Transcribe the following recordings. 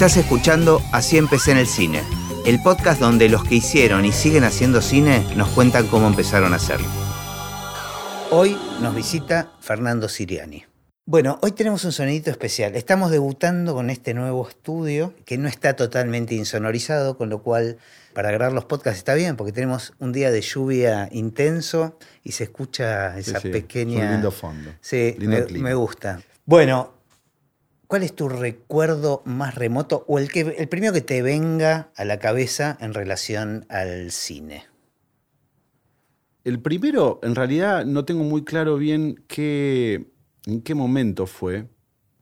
Estás escuchando Así empecé en el cine, el podcast donde los que hicieron y siguen haciendo cine nos cuentan cómo empezaron a hacerlo. Hoy nos visita Fernando Siriani. Bueno, hoy tenemos un sonidito especial. Estamos debutando con este nuevo estudio que no está totalmente insonorizado, con lo cual para grabar los podcasts está bien, porque tenemos un día de lluvia intenso y se escucha esa Sí, sí, pequeña. es un lindo fondo. Sí, Lindo me, me gusta. Bueno, ¿cuál es tu recuerdo más remoto o el, que, el primero que te venga a la cabeza en relación al cine? El primero, en realidad, no tengo muy claro bien qué, en qué momento fue.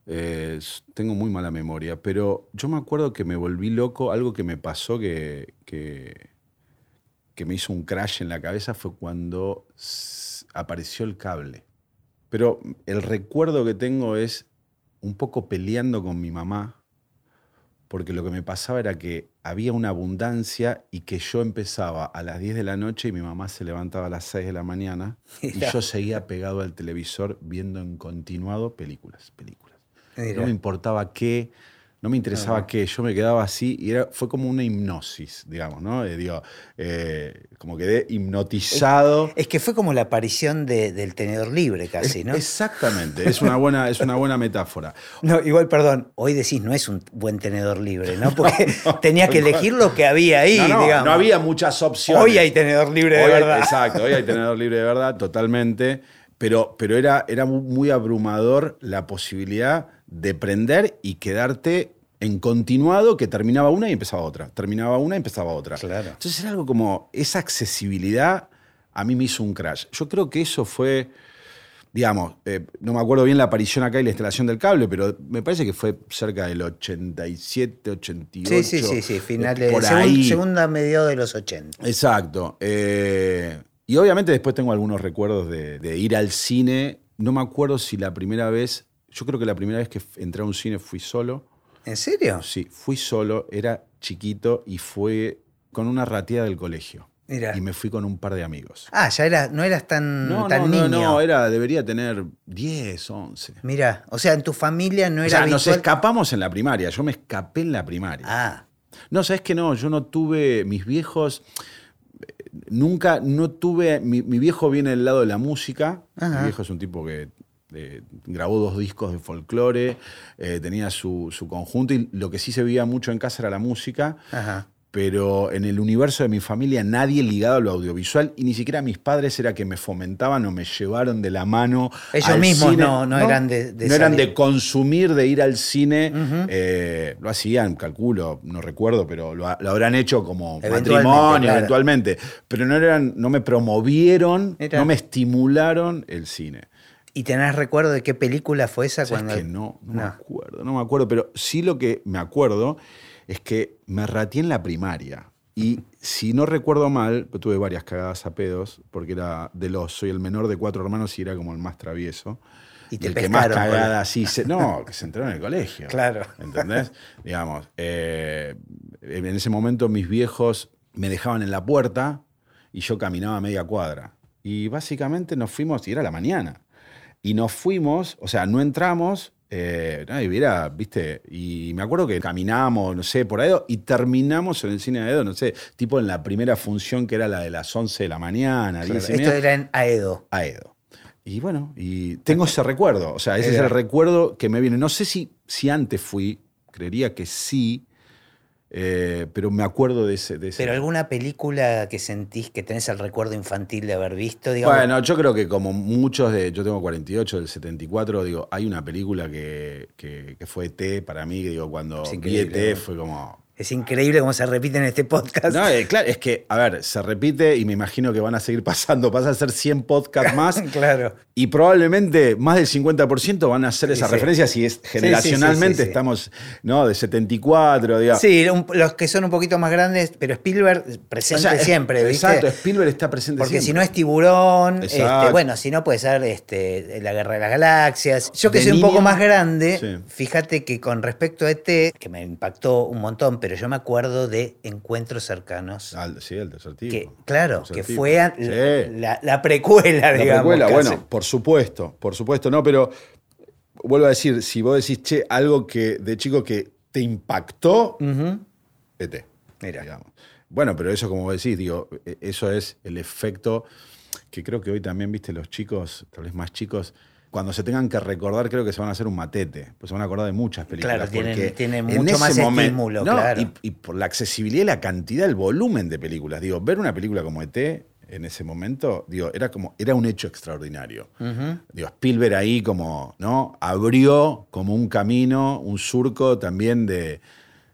Eh, tengo muy mala memoria, pero yo me acuerdo que me volví loco. Algo que me pasó que, que, me hizo un crash en la cabeza fue cuando apareció el cable. Pero el recuerdo que tengo es un poco peleando con mi mamá, porque lo que me pasaba era que había una abundancia y que yo empezaba a las 10 de la noche y mi mamá se levantaba a las 6 de la mañana y yo seguía pegado al televisor viendo en continuado películas, películas. No me importaba qué, no me interesaba qué, yo me quedaba así y era, fue como una hipnosis, digamos, ¿no? Eh, digo, eh, como quedé hipnotizado. Es que fue como la aparición de- del tenedor libre casi, Es- ¿no? Exactamente, es una buena, es una buena metáfora. No, igual, perdón, hoy decís no es un buen tenedor libre, ¿no? Porque tenías que elegir lo que había ahí, no, no, digamos. no había muchas opciones. Hoy hay tenedor libre de Hoy hay- verdad. Exacto, hoy hay tenedor libre de verdad, totalmente. Pero, pero era, era mu- muy abrumador la posibilidad de prender y quedarte en continuado que terminaba una y empezaba otra. Terminaba una y empezaba otra. Claro. Entonces era algo como esa accesibilidad a mí me hizo un crash. Yo creo que eso fue, digamos, eh, no me acuerdo bien la aparición acá y la instalación del cable, pero me parece que fue cerca del 87, 88. Sí, sí, sí, sí, final de por segun- ahí. segunda mediados de los 80. Exacto. Eh, y obviamente después tengo algunos recuerdos de, de ir al cine. No me acuerdo si la primera vez, yo creo que la primera vez que entré a un cine fui solo. ¿En serio? Sí, fui solo, era chiquito y fue con una ratía del colegio. Mira. Y me fui con un par de amigos. Ah, ya era, no eras tan, No, tan no, niño. no, no, era, debería tener 10, 11. Mira, o sea, en tu familia no O era sea, nos habitual- escapamos en la primaria. Yo me escapé en la primaria. Ah, No, sabes que no, yo no tuve, mis viejos, eh, nunca, no tuve, mi, mi viejo viene del lado de la música, Ajá. mi viejo es un tipo que eh, grabó dos discos de folclore, eh, tenía su, su conjunto y lo que sí se veía mucho en casa era la música, ajá. pero en el universo de mi familia nadie ligado a lo audiovisual y ni siquiera mis padres era que me fomentaban o me llevaron de la mano. Ellos al mismos cine. no- no eran de- de no eran de consumir, de ir al cine. Eh, lo hacían, calculo, no recuerdo, pero lo, lo habrán hecho como Eventualmente, matrimonio, claro. eventualmente. Pero no, eran, no me promovieron, no me estimularon el cine. ¿Y tenés recuerdo de qué película fue esa? ¿Sabes cuando... que no, no, me acuerdo, no me acuerdo, pero sí lo que me acuerdo es que me rateé en la primaria. Y si no recuerdo mal, pues tuve varias cagadas a pedos, porque era de los, soy el menor de cuatro hermanos y era como el más travieso. Y te el que más cagada, sí, se- no, que se entró en el colegio. Claro. ¿Entendés? Digamos, eh, en ese momento mis viejos me dejaban en la puerta y yo caminaba media cuadra. Y básicamente nos fuimos, y era la mañana. Y nos fuimos, o sea, no entramos, eh, no, y era, viste, y me acuerdo que caminamos, no sé, por ahí, y terminamos en el cine de Edo, no sé, tipo en la primera función que era la de las 11 de la mañana, Claro, 10 y Esto media, era en Aedo. a Edo. Y bueno, y tengo ese recuerdo, o sea, ese es el recuerdo que me viene. No sé si, si antes fui, creería que sí, eh, pero me acuerdo de ese. de ese- Pero alguna película que sentís que tenés el recuerdo infantil de haber visto, digamos. Bueno, yo creo que como muchos de. Yo tengo 48, del 74, digo, hay una película que, que, que fue ET para mí, que digo, cuando vi ET ¿no? fue como. Es increíble cómo se repite en este podcast. No, eh, claro, es que, a ver, se repite y me imagino que van a seguir pasando. Pasa a ser 100 podcasts más claro. y probablemente más del 50% van a hacer Sí, esa sí. referencia si es generacionalmente sí, estamos, ¿no? De 74, digamos. Sí, un- los que son un poquito más grandes, pero Spielberg presente O sea, es- siempre, ¿viste? Exacto, Spielberg está presente Porque si no es tiburón, este, bueno, si no puede ser este, la guerra de las galaxias. Yo que De soy un poco más grande, fíjate que con respecto a ET, que me impactó un montón, pero yo me acuerdo de encuentros cercanos. Sí, el que, claro, que fue a- Sí. la, la precuela, La digamos. precuela, casi. bueno, por supuesto, por supuesto, no, pero vuelvo a decir, si vos decís, che, algo que de chico que te impactó Ujú. ET. Mira. digamos. Bueno, pero eso, como decís, digo, e- eso es el efecto que creo que hoy también, viste, los chicos, tal vez más chicos, cuando se tengan que recordar, creo que se van a hacer un matete, pues se van a acordar de muchas películas. Claro, tienen- porque tienen en mucho más momento- estímulo, no, claro. Y, y por la accesibilidad y la cantidad, el volumen de películas. Digo, ver una película como ET en ese momento, digo, era como, era un hecho extraordinario. Digo, Spielberg ahí como, ¿no? Abrió como un camino, un surco también de,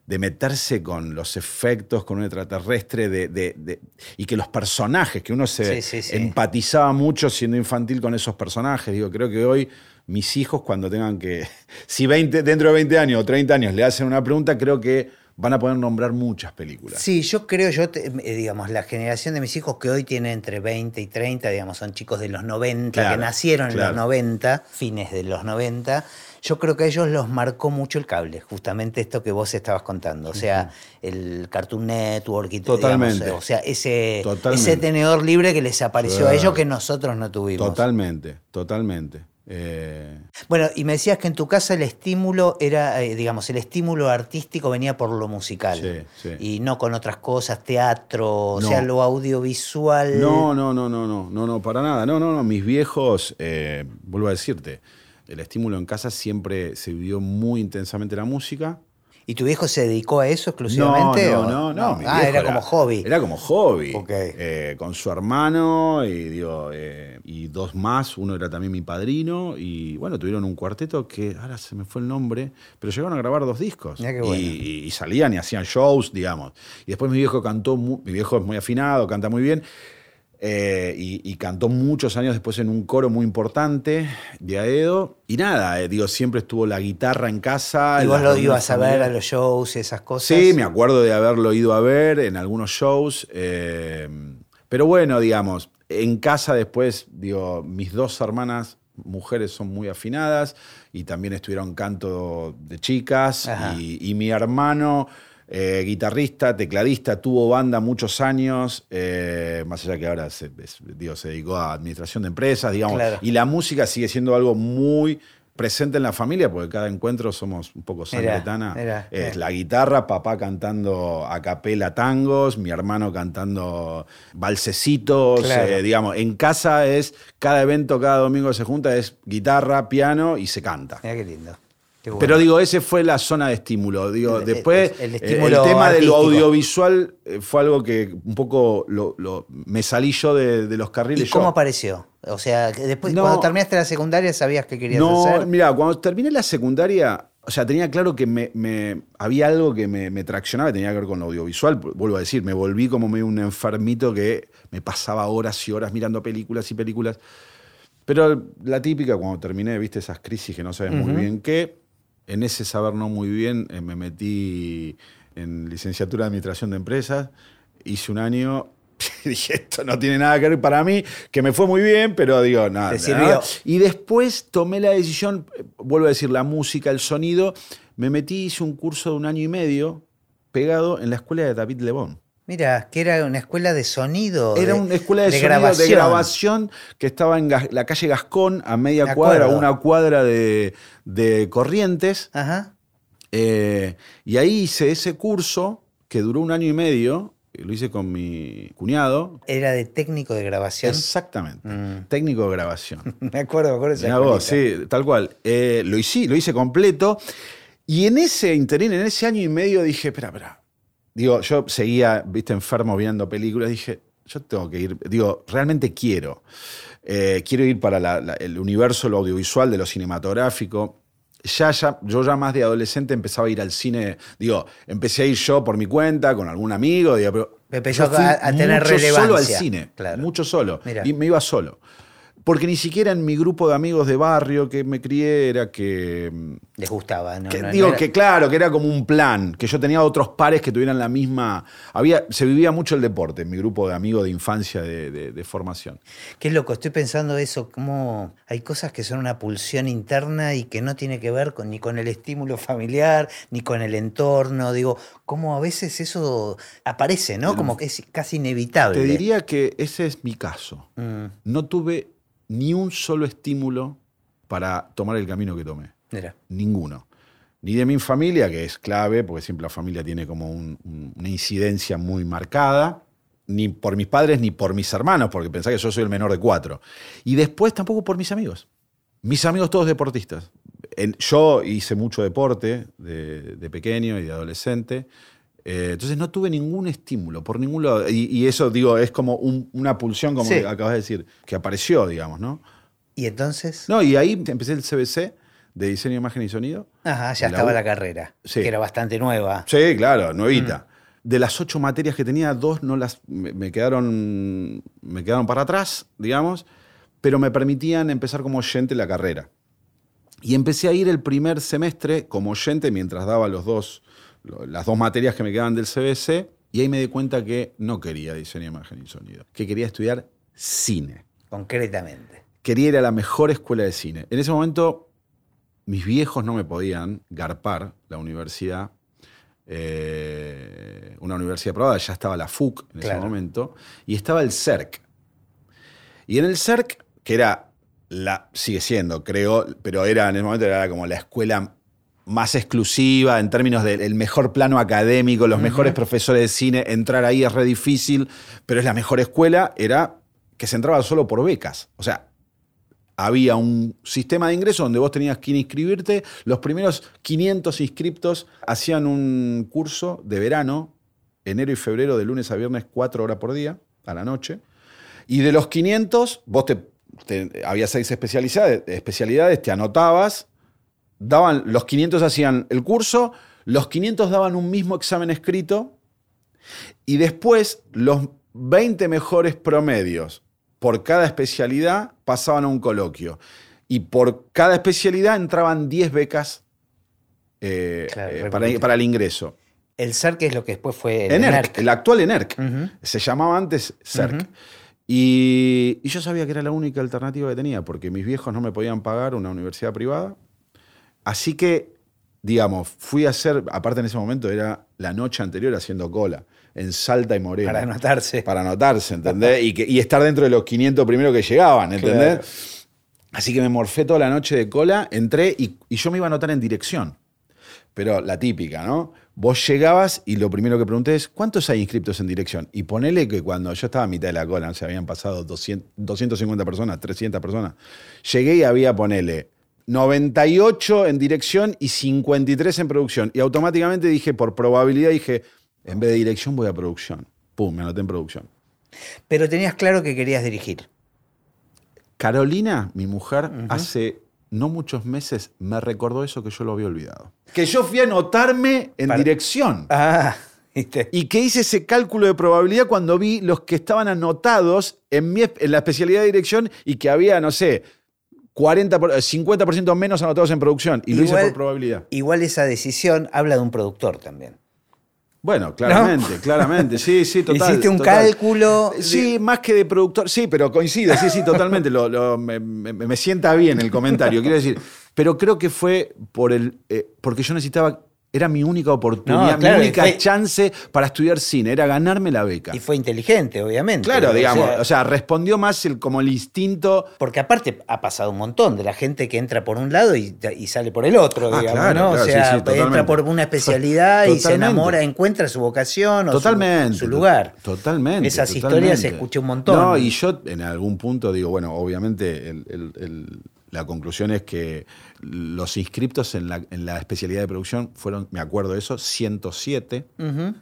de meterse con los efectos, con un extraterrestre, de, de- de- y que los personajes, que uno se Sí, sí, sí. empatizaba mucho siendo infantil con esos personajes. Digo, creo que hoy mis hijos cuando tengan que, si 20, dentro de 20 años o 30 años le hacen una pregunta, creo que van a poder nombrar muchas películas. Sí, yo creo, yo te- eh, digamos, la generación de mis hijos que hoy tiene entre 20 y 30, digamos, son chicos de los 90, Claro, que nacieron en los 90, fines de los 90, yo creo que a ellos los marcó mucho el cable, justamente esto que vos estabas contando, o sea, el Cartoon Network y todo, Totalmente. o sea, ese, Totalmente. ese tenedor libre que les apareció a ellos que nosotros no tuvimos. Totalmente, totalmente. Eh, Bueno, y me decías que en tu casa el estímulo era, eh, digamos, el estímulo artístico venía por lo musical. Sí, sí. Y no con otras cosas, teatro, o sea, lo audiovisual. No, no, no, no, no, no, no, para nada. No, no, no. Mis viejos, eh, vuelvo a decirte, el estímulo en casa siempre se vivió muy intensamente la música. ¿Y tu viejo se dedicó a eso exclusivamente? No, no, no, no. mi Ah, era como hobby. Era como hobby. Ok. Eh, con su hermano y, digo, eh, y dos más. Uno era también mi padrino. Y bueno, tuvieron un cuarteto que ahora se me fue el nombre, pero llegaron a grabar dos discos. Qué bueno. y, y salían y hacían shows, digamos. Y después mi viejo cantó, mi viejo es muy afinado, canta muy bien. Eh, y, y cantó muchos años después en un coro muy importante de Aedo. Y nada, eh, digo, siempre estuvo la guitarra en casa. ¿Y vos lo ibas a ver a los shows y esas cosas? Sí, me acuerdo de haberlo ido a ver en algunos shows. eh, pero bueno, digamos, en casa después, digo, mis dos hermanas mujeres son muy afinadas y también estuvieron canto de chicas. Y, y mi hermano, eh, guitarrista, tecladista, tuvo banda muchos años, eh, más allá que ahora se, es- digo, se dedicó a administración de empresas, digamos. Claro. Y la música sigue siendo algo muy presente en la familia, porque cada encuentro somos un poco sangretana. Es mirá. la guitarra, papá cantando a capela tangos, mi hermano cantando balsecitos, Claro. eh, digamos, en casa es, cada evento, cada domingo se junta, es guitarra, piano y se canta. Mirá qué lindo. Bueno. Pero digo, ese fue la zona de estímulo. Digo, El- después el- el eh, tema de lo audiovisual eh, fue algo que un poco lo- lo- me salí yo de, de los ¿Y carriles. cómo yo. apareció? O sea, después, No. cuando terminaste la secundaria, ¿sabías qué querías No, hacer? mira, cuando terminé la secundaria, o sea, tenía claro que me, me- había algo que me, me traccionaba, tenía que ver con lo audiovisual. Vuelvo a decir, me volví como medio un enfermito que me pasaba horas y horas mirando películas y películas. Pero la típica, cuando terminé, viste esas crisis que no sabes muy bien qué, en ese saber no muy bien, eh, me metí en licenciatura de administración de empresas, hice un año. y Dije, esto no tiene nada que ver para mí, que me fue muy bien, pero digo, nada. Nada. Y después tomé la decisión, vuelvo a decir, la música, el sonido, me metí, hice un curso de un año y medio pegado en la escuela de David Lebón. Mira, que era una escuela de sonido. Era de- una escuela de, sonido grabación. de grabación que estaba en la calle Gascón, a media Me cuadra, acuerdo. una cuadra de, Corrientes. Ajá. Eh, y ahí hice ese curso que duró un año y medio. Lo hice con mi cuñado. Era de técnico de grabación. Exactamente. Mm. Técnico de grabación. Me acuerdo, me acuerdo esa vos, sí, tal cual. Eh, lo, hice, lo hice completo. Y en ese interín, en ese año y medio, dije, espera, espera. Digo, yo seguía, viste, enfermo viendo películas. Dije, yo tengo que ir. Digo, realmente quiero. Eh, quiero ir para la- la- el universo, lo audiovisual, de lo cinematográfico. Ya, ya, yo ya más de adolescente empezaba a ir al cine. Digo, empecé a ir yo por mi cuenta, con algún amigo. Digo, pero Empezó a- a tener mucho solo al relevancia. cine. Claro. Mucho solo. Y me iba solo. Porque ni siquiera en mi grupo de amigos de barrio que me crié era que. Les gustaba, ¿no? que- no- no digo era- que claro, que era como un plan, que yo tenía otros pares que tuvieran la misma. Había, se vivía mucho el deporte en mi grupo de amigos de infancia de, de- de formación. Qué loco, estoy pensando eso, cómo hay cosas que son una pulsión interna y que no tiene que ver con, ni con el estímulo familiar, ni con el entorno. Digo, cómo a veces eso aparece, ¿no? Como que es casi inevitable. Te diría que ese es mi caso. Mm, No tuve ni un solo estímulo para tomar el camino que tomé. mira. Ninguno. ni de mi familia, que es clave, porque siempre la familia tiene como un- un- una incidencia muy marcada, ni por mis padres ni por mis hermanos, porque pensá que yo soy el menor de cuatro. Y después tampoco por mis amigos. Mis amigos todos deportistas. Yo hice mucho deporte de, de pequeño y de adolescente. Eh, entonces no tuve ningún estímulo por ningún lado. Y, y eso, digo, es como un- una pulsión, como Sí. acabas de decir, que apareció, digamos, ¿no? ¿Y entonces? No, y ahí empecé el CBC de diseño, imagen y sonido. Ajá, ya la estaba U. la carrera, Sí. que era bastante nueva. Sí, claro, nuevita. De las ocho materias que tenía, dos no las me, me quedaron me quedaron para atrás, digamos, pero me permitían empezar como oyente la carrera. Y empecé a ir el primer semestre como oyente mientras daba los dos, las dos materias que me quedaban del CBC, y ahí me di cuenta que no quería diseño, imagen y sonido, que quería estudiar cine. Concretamente. Quería ir a la mejor escuela de cine. En ese momento, mis viejos no me podían garpar la universidad, eh, una universidad privada, ya estaba la FUC en Claro. ese momento, y estaba el CERC. Y en el CERC, que era la, sigue siendo, creo, pero era en ese momento era como la escuela más exclusiva en términos del mejor plano académico, los mejores profesores de cine, entrar ahí es re difícil, pero es la mejor escuela, era que se entraba solo por becas. O sea, había un sistema de ingreso donde vos tenías que inscribirte. Los primeros 500 inscriptos hacían un curso de verano, enero y febrero, de lunes a viernes, cuatro horas por día, a la noche. Y de los 500, vos te, te- había seis especialidades, especialidades, te anotabas, daban, los 500 hacían el curso, los 500 daban un mismo examen escrito y después los 20 mejores promedios por cada especialidad pasaban a un coloquio. Y por cada especialidad entraban 10 becas eh, Claro, eh, para, para el ingreso. El CERC es lo que después fue el ENERC, ENERC. el actual ENERC. Se llamaba antes CERC. Y yo sabía que era la única alternativa que tenía, porque mis viejos no me podían pagar una universidad privada. Así que, digamos, fui a hacer, aparte en ese momento era la noche anterior haciendo cola, en Salta y Moreno. Para anotarse. Para anotarse, ¿entendés? y, que- y estar dentro de los 500 primeros que llegaban, ¿entendés? Claro. Así que me morfé toda la noche de cola, entré y, y yo me iba a anotar en dirección. Pero la típica, ¿no? Vos llegabas y lo primero que pregunté es, ¿cuántos hay inscriptos en dirección? Y ponele que cuando yo estaba a mitad de la cola, se habían pasado 200, 250 personas, 300 personas, llegué y había, ponele, 98 en dirección y 53 en producción. Y automáticamente dije, por probabilidad, dije, en vez de dirección voy a producción. Pum, me anoté en producción. Pero tenías claro que querías dirigir. Carolina, mi mujer, hace no muchos meses me recordó eso que yo lo había olvidado. Que yo fui a anotarme en Para- dirección. Ah, ¿viste? Y que hice ese cálculo de probabilidad cuando vi los que estaban anotados en, mi, en la especialidad de dirección y que había, no sé, 40, por- 50% menos anotados en producción. Y lo hice Igual- por probabilidad. Igual esa decisión habla de un productor también. Bueno, claramente, claramente. Sí, sí, total. Hiciste un total. cálculo de- Sí, más que de productor. Sí, pero coincide, sí, sí, totalmente. Lo- lo- me, me- me sienta bien el comentario, quiero decir. Pero creo que fue por el, eh, porque yo necesitaba, era mi única oportunidad, No, claro, mi única fue- chance para estudiar cine, era ganarme la beca. Y fue inteligente, obviamente. Claro, digamos, sea, o sea, respondió más el, como el instinto. porque aparte ha pasado un montón de la gente que entra por un lado y, y sale por el otro, Ah, digamos, claro, ¿no? claro, o sea, sí, entra por una especialidad y se enamora, encuentra su vocación o Totalmente. su, lugar. Totalmente. Esas totalmente. historias escuché un montón. No, y yo en algún punto digo, bueno, obviamente el- el- el- la conclusión es que los inscriptos en la, en la especialidad de producción fueron, me acuerdo de eso, 107. Ujú.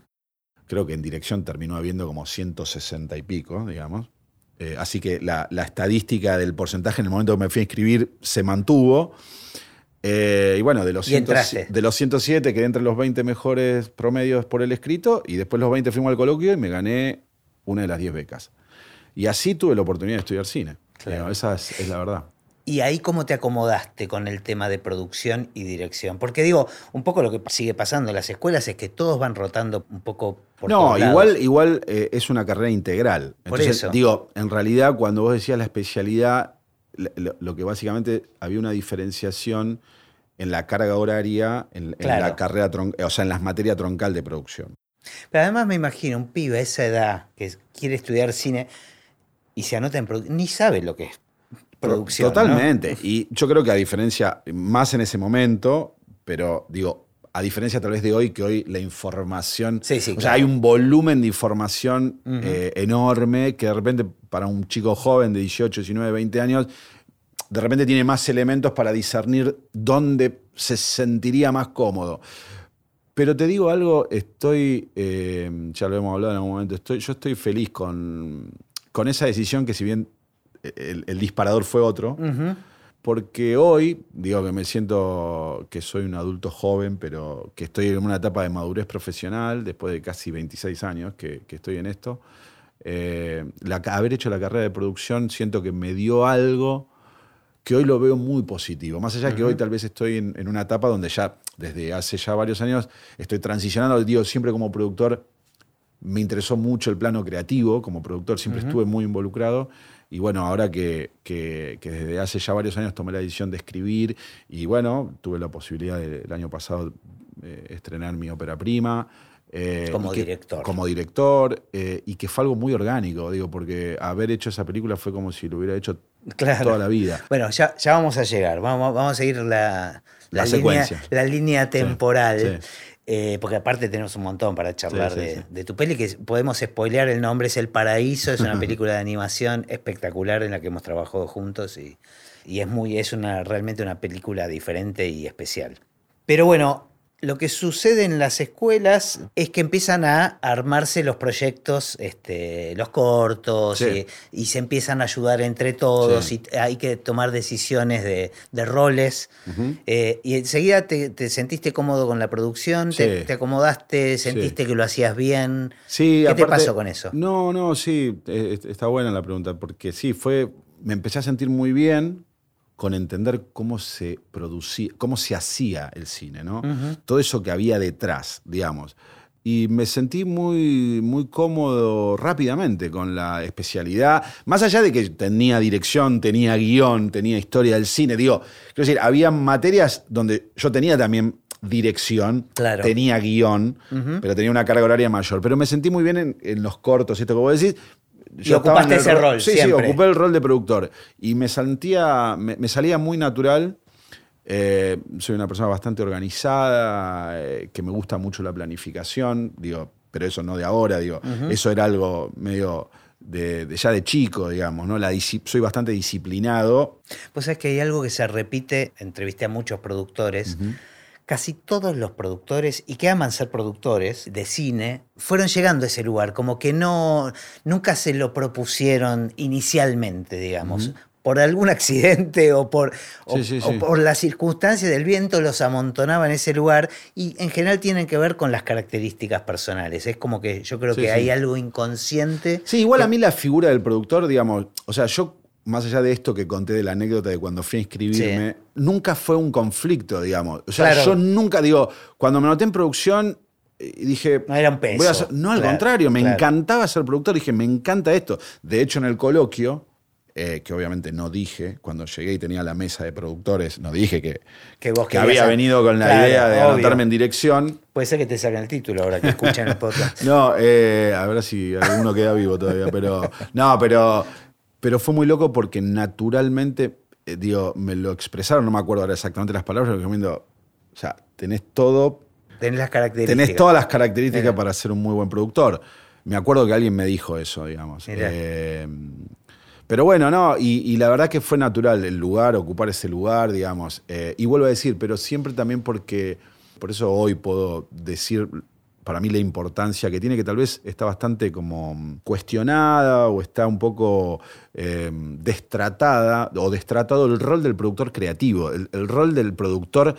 Creo que en dirección terminó habiendo como 160 y pico, digamos. Eh, así que la, la estadística del porcentaje en el momento que me fui a inscribir se mantuvo. Eh, y bueno, de los, Y 100 entraste. de los 107 quedé entre los 20 mejores promedios por el escrito y después los 20 fuimos al coloquio y me gané una de las 10 becas. Y así tuve la oportunidad de estudiar cine. Claro. Esa es, es la verdad. ¿Y ahí cómo te acomodaste con el tema de producción y dirección? Porque digo, un poco lo que sigue pasando en las escuelas es que todos van rotando un poco por no, todos lados. igual, igual eh, es una carrera integral. Por eso. digo, en realidad cuando vos decías la especialidad, lo, que básicamente había una diferenciación en la carga horaria, en, la carrera, tron- o sea, en las materias troncal de producción. Pero además me imagino un pibe a esa edad que quiere estudiar cine y se anota en producción, ni sabe lo que es producción. ¿no? Totalmente. Y yo creo que a diferencia, más en ese momento, pero digo, a diferencia tal vez de hoy, que hoy la información. Sí, sí, o sea, hay un volumen de información eh, enorme que de repente para un chico joven de 18, 19, 20 años, de repente tiene más elementos para discernir dónde se sentiría más cómodo. Pero te digo algo, estoy, eh, ya lo hemos hablado en algún momento, estoy, yo estoy feliz con, con esa decisión que si bien el, el disparador fue otro, porque hoy, digo que me siento que soy un adulto joven, pero que estoy en una etapa de madurez profesional, después de casi 26 años que, que estoy en esto, eh, la- haber hecho la carrera de producción siento que me dio algo que hoy lo veo muy positivo. Más allá que hoy tal vez estoy en, en una etapa donde ya, desde hace ya varios años, estoy transicionando, digo, siempre como productor me interesó mucho el plano creativo, como productor siempre estuve muy involucrado. Y bueno, ahora que, que- que desde hace ya varios años tomé la decisión de escribir y bueno, tuve la posibilidad de- el año pasado eh, estrenar mi ópera prima. eh, Como que- director. Como director, eh, y que fue algo muy orgánico, digo, porque haber hecho esa película fue como si lo hubiera hecho Claro. toda la vida. Bueno, ya, ya vamos a llegar. Vamos, vamos a seguir la, La línea, secuencia. la línea temporal. sí. Eh, porque aparte tenemos un montón para charlar Sí, sí, de, sí. de tu peli, que podemos spoilear, el nombre es El Paraíso, es una película de animación espectacular en la que hemos trabajado juntos y, y es, muy, es una, realmente una película diferente y especial. Pero bueno, lo que sucede en las escuelas es que empiezan a armarse los proyectos, este, los cortos, Sí. y, y se empiezan a ayudar entre todos, Sí. y hay que tomar decisiones de, de roles. Eh, y enseguida te, te sentiste cómodo con la producción, te, Sí. te acomodaste, sentiste que lo hacías bien. Sí, ¿Qué te pasó con eso? No, no, sí, eh, está buena la pregunta, porque sí, fue, me empecé a sentir muy bien con entender cómo se producía, cómo se hacía el cine, ¿no? Todo eso que había detrás, digamos. Y me sentí muy, muy cómodo rápidamente con la especialidad, más allá de que tenía dirección, tenía guion, tenía historia del cine, digo, quiero decir, había materias donde yo tenía también dirección, Claro. tenía guion, pero tenía una carga horaria mayor. Pero me sentí muy bien en, en los cortos, esto que vos decís. Y ocupaste ese rol, Sí, siempre. sí, ocupé el rol de productor. Y me sentía, me, me salía muy natural. Eh, soy una persona bastante organizada, eh, que me gusta mucho la planificación, digo, pero eso no de ahora, digo, eso era algo medio de, de ya de chico, digamos, ¿no? La soy bastante disciplinado. Pues es que hay algo que se repite, entrevisté a muchos productores, casi todos los productores y que aman ser productores de cine, fueron llegando a ese lugar, como que no, nunca se lo propusieron inicialmente, digamos. Por algún accidente o por, o- Sí, sí, o sí. por las circunstancias del viento los amontonaba en ese lugar y en general tienen que ver con las características personales. Es como que yo creo que hay algo inconsciente. Sí, igual que- a mí la figura del productor, digamos, o sea, yo, más allá de esto que conté de la anécdota de cuando fui a inscribirme, nunca fue un conflicto, digamos. O sea, Claro. yo nunca, digo, cuando me noté en producción, eh, dije. No era un peso, voy a ser- no, al contrario, me claro. encantaba ser productor, dije, me encanta esto. De hecho, en el coloquio. eh, que obviamente no dije, cuando llegué y tenía la mesa de productores, no dije que, Que vos que querías había venido con la Claro, idea de obvio. anotarme en dirección. Puede ser que te saquen el título ahora que escuchan el podcast. No, eh, a ver si alguno queda vivo todavía, pero. No, pero. Pero fue muy loco porque naturalmente, eh, digo, me lo expresaron, no me acuerdo ahora exactamente las palabras, pero recomiendo. O sea, tenés todo. Tenés las características. Tenés todas las características Mira. para ser un muy buen productor. Me acuerdo que alguien me dijo eso, digamos. Eh, pero bueno, no, y, y la verdad que fue natural el lugar, ocupar ese lugar, digamos. Eh, y vuelvo a decir, pero siempre también porque, por eso hoy puedo decir para mí la importancia que tiene, que tal vez está bastante como cuestionada o está un poco eh, destratada o destratado el rol del productor creativo, el, el rol del productor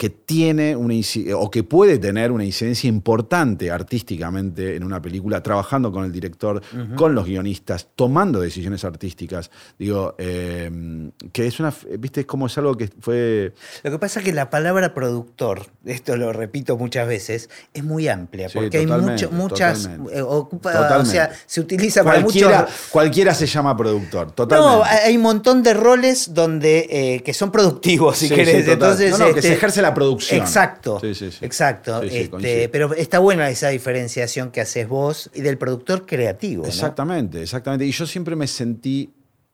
que tiene una o que puede tener una incidencia importante artísticamente en una película, trabajando con el director, con los guionistas, tomando decisiones artísticas. Digo, eh, que es una, viste, es como es algo que fue... Lo que pasa es que la palabra productor, esto lo repito muchas veces, es muy amplia, Sí, porque hay mucho, muchas, totalmente. eh, ocupa, Totalmente. o sea, se utiliza para Cualquiera, muchos... cualquiera se llama productor, totalmente. No, hay un montón de roles donde eh, que son productivos, si Sí, querés. sí. Entonces, No, no, que este, se ejerce la producción. Exacto. Sí, sí, sí. Exacto. Sí, sí, este, pero está buena esa diferenciación que haces vos y del productor creativo. ¿no? Exactamente, exactamente. Y yo siempre me sentí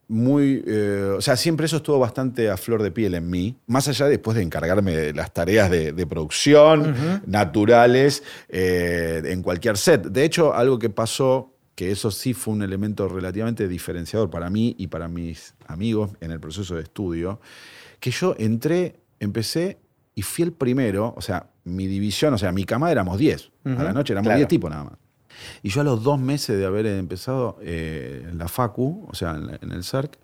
muy, eh, o sea, siempre eso estuvo bastante a flor de piel en mí, más allá después de encargarme de las tareas de, producción naturales eh, en cualquier set. De hecho, algo que pasó, que eso sí fue un elemento relativamente diferenciador para mí y para mis amigos en el proceso de estudio, que yo entré, empecé y fui el primero, o sea, mi división, o sea, mi cama éramos 10, a la noche éramos 10 tipos nada más. Y yo a los dos meses de haber empezado eh, en la FACU, o sea, en, el CERC,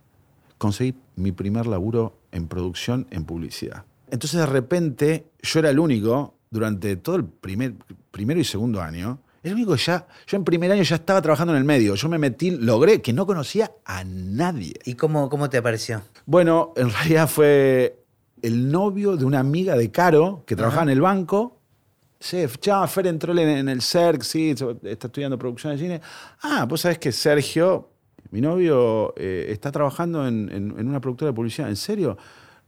conseguí mi primer laburo en producción en publicidad. Entonces de repente yo era el único, durante todo el primer, primero y segundo año, el único ya, yo en primer año ya estaba trabajando en el medio, yo me metí, logré que no conocía a nadie. ¿Y cómo, cómo te apareció? Bueno, en realidad fue el novio de una amiga de Caro que trabajaba en el banco Sí, ya, Fer entró en, el CERC, sí, está estudiando producción de cine. Ah, pues sabes que Sergio, mi novio, eh, está trabajando en, una productora de publicidad. ¿En serio?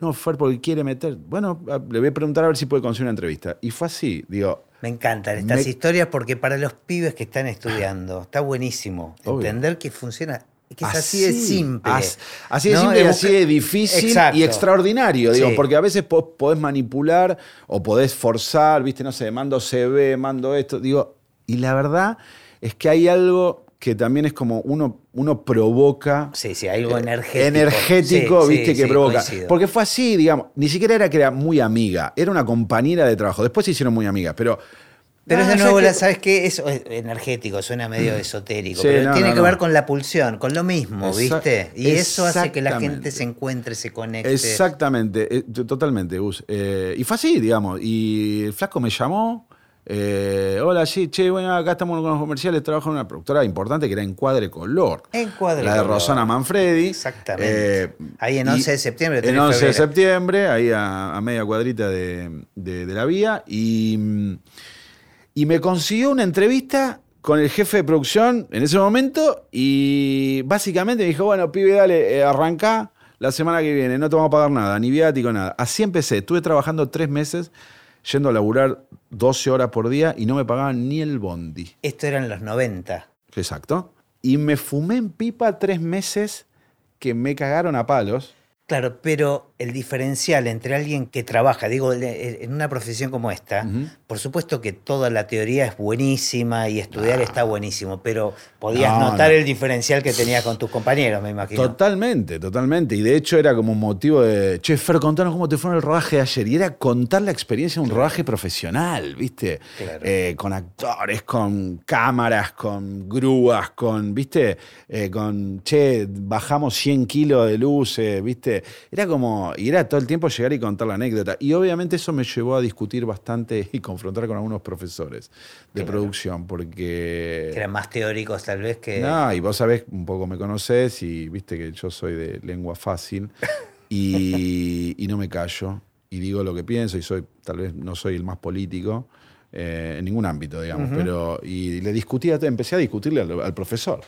No, Fer, porque quiere meter. Bueno, le voy a preguntar a ver si puede conseguir una entrevista. Y fue así, digo. Me encantan estas historias porque para los pibes que están estudiando está buenísimo entender que funciona que es así, de simple. así de simple y así de difícil y extraordinario, digo, porque a veces podés manipular o podés forzar, viste, no sé, mando CV, mando esto, digo, y la verdad es que hay algo que también es como uno, uno provoca. Sí, sí, algo energético. Energético, viste, que provoca. Porque fue así, digamos, ni siquiera era que era muy amiga, era una compañera de trabajo. Después se hicieron muy amigas, pero pero es de nuevo, ¿sabes qué? Es energético, suena medio mm. esotérico, pero tiene que ver con la pulsión, con lo mismo, ¿viste? Y eso hace que la gente se encuentre, se conecte. Exactamente, eh, totalmente, Gus. Eh, y fue así, digamos. Y el flaco me llamó. Eh, hola, sí, che, bueno, acá estamos con los comerciales, trabajo en una productora importante que era Encuadre Color. Encuadre La de Rosana Manfredi. Exactamente. ahí en 11 de septiembre. En 11 de septiembre, ahí a, media cuadrita de, de la vía. Y mm, y me consiguió una entrevista con el jefe de producción en ese momento y básicamente me dijo, bueno, pibe, dale, eh, arranca la semana que viene, no te vamos a pagar nada, ni viático, nada. Así empecé, estuve trabajando tres meses yendo a laburar 12 horas por día y no me pagaban ni el bondi. Esto era en los 90. Exacto. Y me fumé en pipa tres meses que me cagaron a palos. Claro, pero el diferencial entre alguien que trabaja, digo, en una profesión como esta, por supuesto que toda la teoría es buenísima y estudiar está buenísimo, pero podías notar el diferencial que tenías con tus compañeros, me imagino. Totalmente, totalmente. Y de hecho era como un motivo de, che, Fer, contanos cómo te fue en el rodaje de ayer. Y era contar la experiencia de un rodaje profesional, ¿viste? Eh, con actores, con cámaras, con grúas, con, ¿viste? Eh, con, che, bajamos 100 kilos de luces, ¿viste? Era como, y era todo el tiempo llegar y contar la anécdota. Y obviamente eso me llevó a discutir bastante y confrontar con algunos profesores de producción, porque... eran más teóricos tal vez que... No, y vos sabés, un poco me conocés y viste que yo soy de lengua fácil y, no me callo y digo lo que pienso y soy, tal vez no soy el más político. Eh, en ningún ámbito, digamos, pero y le discutía, empecé a discutirle al profesor.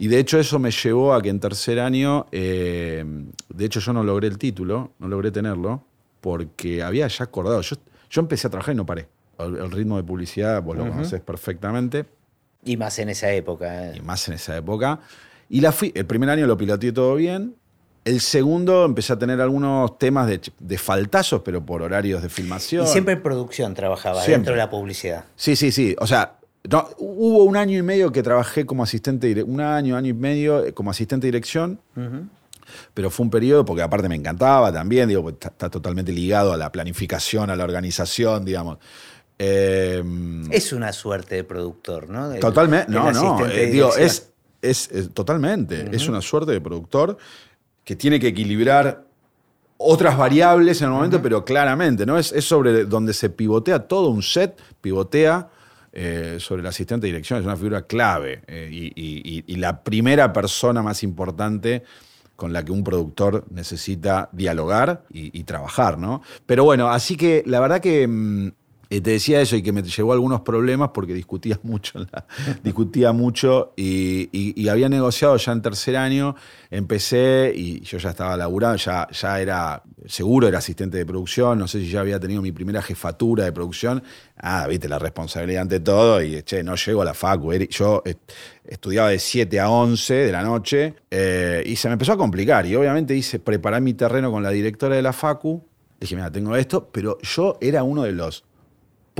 Y de hecho eso me llevó a que en tercer año, eh, de hecho yo no logré el título, no logré tenerlo, porque había ya acordado, yo, yo empecé a trabajar y no paré. El, ritmo de publicidad, vos lo conoces perfectamente. Y más en esa época. Eh. Y más en esa época. Y la fui, el primer año lo piloteé todo bien. El segundo empecé a tener algunos temas de, de faltazos, pero por horarios de filmación. Y siempre en producción trabajaba, dentro de la publicidad. Sí, sí, sí. O sea, no, hubo un año y medio que trabajé como asistente, un año, año y medio eh, como asistente de dirección, pero fue un periodo, porque aparte me encantaba también, digo, está, está, totalmente ligado a la planificación, a la organización, digamos. Em, es una suerte de productor, ¿no? totalmente, no, no, eh, digo, es, es, totalmente, es una suerte de productor que tiene que equilibrar otras variables en el momento, pero claramente, ¿no? Es, es sobre donde se pivotea todo un set, pivotea eh, sobre el asistente de dirección, es una figura clave eh, y, la primera persona más importante con la que un productor necesita dialogar y, trabajar, ¿no? Pero bueno, así que la verdad que mm, te decía eso y que me llevó algunos problemas porque discutía mucho, discutía mucho y, había negociado ya en tercer año, empecé y yo ya estaba laburando, ya, ya era, seguro era asistente de producción, no sé si ya había tenido mi primera jefatura de producción. Ah, viste, la responsabilidad ante todo y, che, no llego a la facu. Yo estudiaba de 7 a 11 de la noche eh, y se me empezó a complicar. Y obviamente hice preparar mi terreno con la directora de la facu. Dije, mira, tengo esto, pero yo era uno de los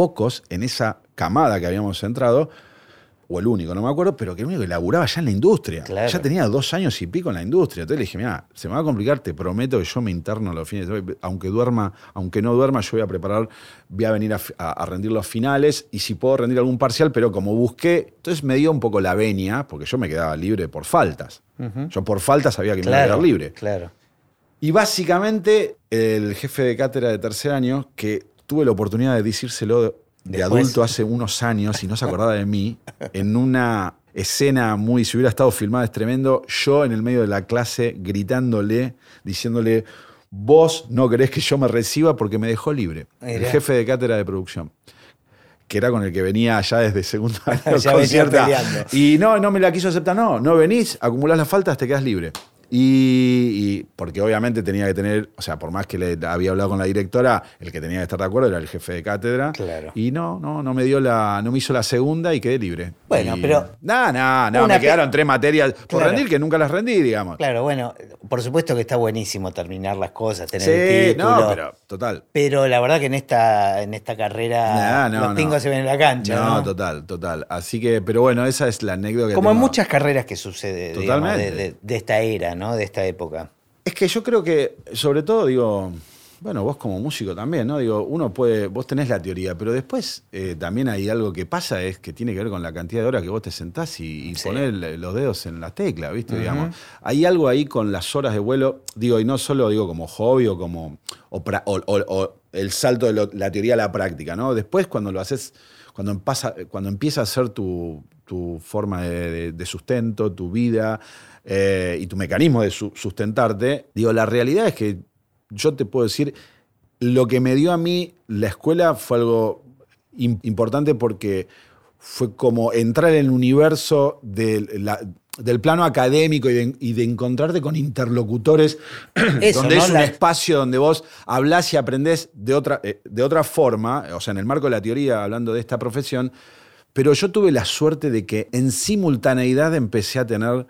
pocos en esa camada que habíamos entrado o el único, no me acuerdo, pero que el único que laburaba ya en la industria. Ya tenía dos años y pico en la industria. Entonces le dije, mira, se me va a complicar, te prometo que yo me interno los fines de aunque duerma, aunque no duerma, yo voy a preparar, voy a venir a, rendir los finales y si puedo rendir algún parcial, pero como busqué, entonces me dio un poco la venia, porque yo me quedaba libre por faltas. Yo por faltas sabía que me iba a quedar libre. Claro. Y básicamente el jefe de cátedra de tercer año, que tuve la oportunidad de decírselo de adulto hace unos años y no se acordaba de mí, en una escena muy, si hubiera estado filmada es tremendo, yo en el medio de la clase gritándole, diciéndole, vos no querés que yo me reciba porque me dejó libre. El jefe de cátedra de producción que era con el que venía allá desde segundo año. ya y no, no me la quiso aceptar, no, no venís, acumulás las faltas, te quedas libre. Y, porque obviamente tenía que tener, o sea, por más que le había hablado con la directora, el que tenía que estar de acuerdo era el jefe de cátedra. Claro. Y no, no, no me dio la, no me hizo la segunda y quedé libre. Bueno, pero. No, no, no, me quedaron tres materias por rendir que nunca las rendí, digamos. Claro, bueno, por supuesto que está buenísimo terminar las cosas, tener el título. No, pero total. Pero la verdad que en esta, en esta carrera los tingos se ven en la cancha. No, total, total. Así que, pero bueno, esa es la anécdota. Como en muchas carreras que sucede de, de esta era, ¿no? De esta época. Es que yo creo que, sobre todo, digo, bueno, vos como músico también, ¿no? Digo, uno puede, vos tenés la teoría, pero después eh, también hay algo que pasa, es que tiene que ver con la cantidad de horas que vos te sentás y, ponés los dedos en la tecla, ¿viste? Digamos. Hay algo ahí con las horas de vuelo, digo, y no solo digo como hobby o como, o, el salto de la teoría a la práctica, ¿no? Después cuando lo haces, cuando, pasa, cuando empieza a ser tu, forma de sustento, tu vida, eh, y tu mecanismo de sustentarte, digo, la realidad es que yo te puedo decir, lo que me dio a mí la escuela fue algo importante porque fue como entrar en el universo del plano académico y de, encontrarte con interlocutores, donde es un espacio donde vos hablás y aprendés de otra, eh, de otra forma, o sea, en el marco de la teoría, hablando de esta profesión, pero yo tuve la suerte de que en simultaneidad empecé a tener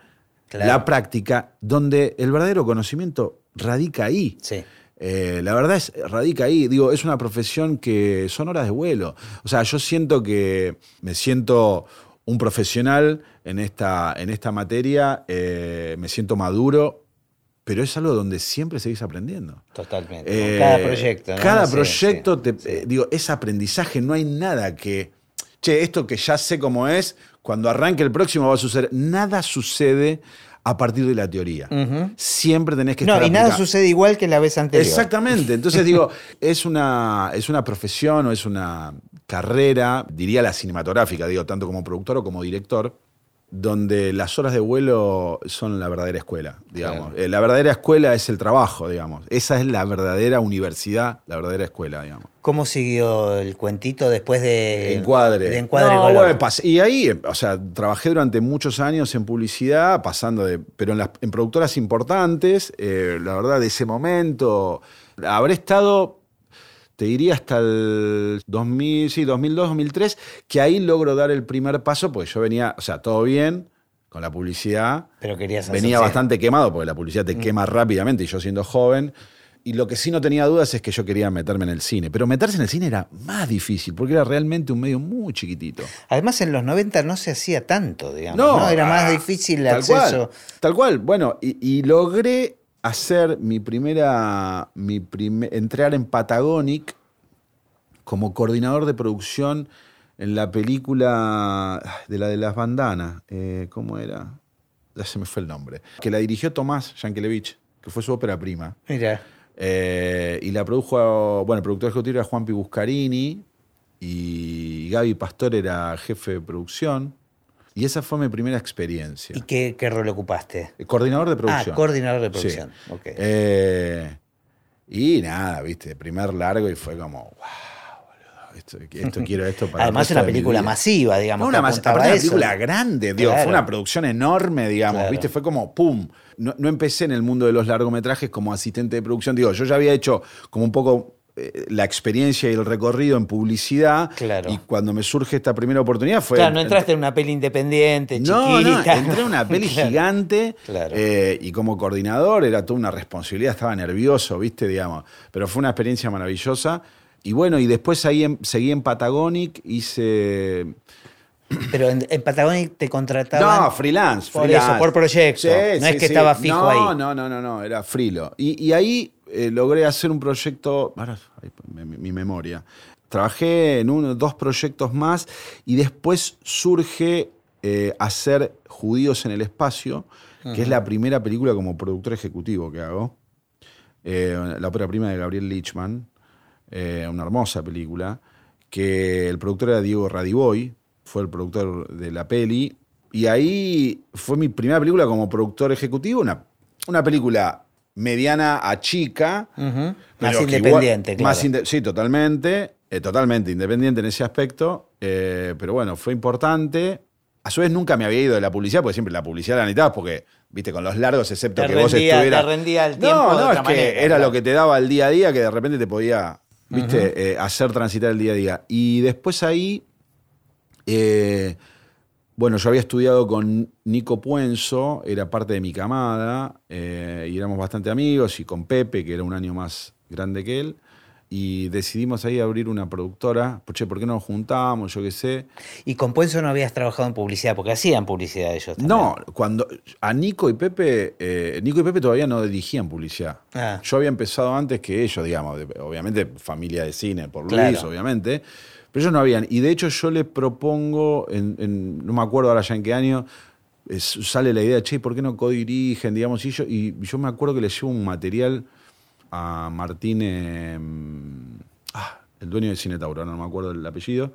la práctica, donde el verdadero conocimiento radica ahí. Sí. Eh, la verdad es, radica ahí. Digo, es una profesión que son horas de vuelo. O sea, yo siento que me siento un profesional en esta, en esta materia, eh, me siento maduro, pero es algo donde siempre seguís aprendiendo. Totalmente. Eh, cada proyecto. Cada proyecto, te, digo, es aprendizaje, no hay nada que, che, esto que ya sé cómo es, cuando arranque el próximo va a suceder. Nada sucede a partir de la teoría. Siempre tenés que No, y nada sucede igual que la vez anterior. Exactamente. Entonces digo, es una, es una profesión o es una carrera, diría la cinematográfica, digo, tanto como productor o como director, donde las horas de vuelo son la verdadera escuela, digamos. Eh, la verdadera escuela es el trabajo, digamos. Esa es la verdadera universidad, la verdadera escuela, digamos. ¿Cómo siguió el cuentito después de Encuadre? De encuadre y ahí, o sea, trabajé durante muchos años en publicidad, pasando de, pero en, las, en productoras importantes. Eh, la verdad, de ese momento, habré estado te diría hasta el 2000, sí, 2002, 2003, que ahí logro dar el primer paso, porque yo venía, o sea, todo bien con la publicidad. Pero querías Venía bastante quemado, porque la publicidad te mm. quema rápidamente y yo siendo joven. Y lo que sí no tenía dudas es que yo quería meterme en el cine. Pero meterse en el cine era más difícil, porque era realmente un medio muy chiquitito. Además, en los 90 no se hacía tanto, digamos. No, era más ah, difícil el acceso. Cual, tal cual. Bueno, y logré hacer mi primera, mi entrar en Patagonic como coordinador de producción en la película de la de las bandanas. Eh, ¿Cómo era? Ya se me fue el nombre. Que la dirigió Tomás Yankelevich, que fue su ópera prima. Mira. Eh, y la produjo, bueno, el productor ejecutivo era Juan Buscarini y Gaby Pastor era jefe de producción. Y esa fue mi primera experiencia. ¿Y qué, rol ocupaste? coordinador de producción. Ah, coordinador de producción. Eh, y nada, viste, primer largo y fue como, wow, boludo, esto, esto quiero esto para Además, es una película masiva, digamos. No, una, más, una película grande, digo, fue una producción enorme, digamos, Claro. ¿viste? Fue como ¡pum! No, no empecé en el mundo de los largometrajes como asistente de producción, digo, yo ya había hecho como un poco eh, la experiencia y el recorrido en publicidad. Claro. Y cuando me surge esta primera oportunidad fue. Claro, no entraste en una peli independiente, No, no, chiquita. entré en una peli Claro. gigante Claro. eh, y como coordinador era toda una responsabilidad, estaba nervioso, ¿viste? Digamos. Pero fue una experiencia maravillosa. Y bueno, y después ahí en- seguí en Patagonic, hice. Pero en, en Patagonic te contrataban. No, freelance. Por freelance. eso, por proyecto. No es que estaba fijo no, ahí. No, no, no, no, era frilo. Y, y ahí eh, logré hacer un proyecto. Ahora, mi, mi memoria. Trabajé en uno, dos proyectos más y después surge eh, hacer Judíos en el Espacio, que es la primera película como productor ejecutivo que hago. Eh, la ópera prima de Gabriel Lichman, eh, una hermosa película, que el productor era Diego Radiboy, fue el productor de la peli, y ahí fue mi primera película como productor ejecutivo, una, una película mediana a chica. Más independiente, igual- claro. más inde- sí, totalmente, eh, totalmente independiente en ese aspecto, eh, pero bueno, fue importante. A su vez nunca me había ido de la publicidad, porque siempre la publicidad la necesitabas, porque, viste, con los largos, excepto Te que vos rendía- estuvieras... te rendía el tiempo No, de no, otra es que era claro. lo que te daba el día a día, que de repente te podía, viste, eh, hacer transitar el día a día. Y después ahí, bueno, yo había estudiado con Nico Puenzo, era parte de mi camada, eh, y éramos bastante amigos, y con Pepe, que era un año más grande que él, y decidimos ahí abrir una productora. Che, ¿por qué no nos juntamos? Yo qué sé. Y con Puenzo no habías trabajado en publicidad, porque hacían publicidad ellos también. No, cuando a Nico y Pepe, eh, Nico y Pepe todavía no dirigían publicidad. Ah. Yo había empezado antes que ellos, digamos, obviamente familia de cine por Luis, Claro. obviamente, pero ellos no habían. Y de hecho yo le propongo, no me acuerdo ahora ya en qué año, sale la idea, che, ¿por qué no codirigen, digamos? Y yo, y yo me acuerdo que le llevo un material a Martín, eh, ah, el dueño de Cine Tauro, no me acuerdo el apellido,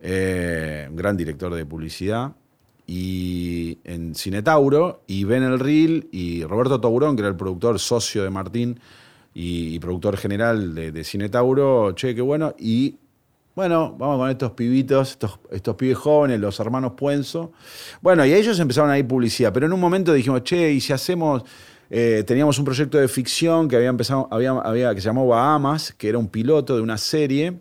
eh, gran director de publicidad, y en Cine Tauro, y ven el reel, y Roberto Taurón, que era el productor socio de Martín y, productor general de, de Cine Tauro, che, qué bueno, y bueno, vamos con estos pibitos, estos, estos pibes jóvenes, los hermanos Puenzo. Bueno, y ellos empezaron a ir publicidad, pero en un momento dijimos, che, ¿y si hacemos eh, teníamos un proyecto de ficción que había empezado, había, había, que se llamó Bahamas, que era un piloto de una serie.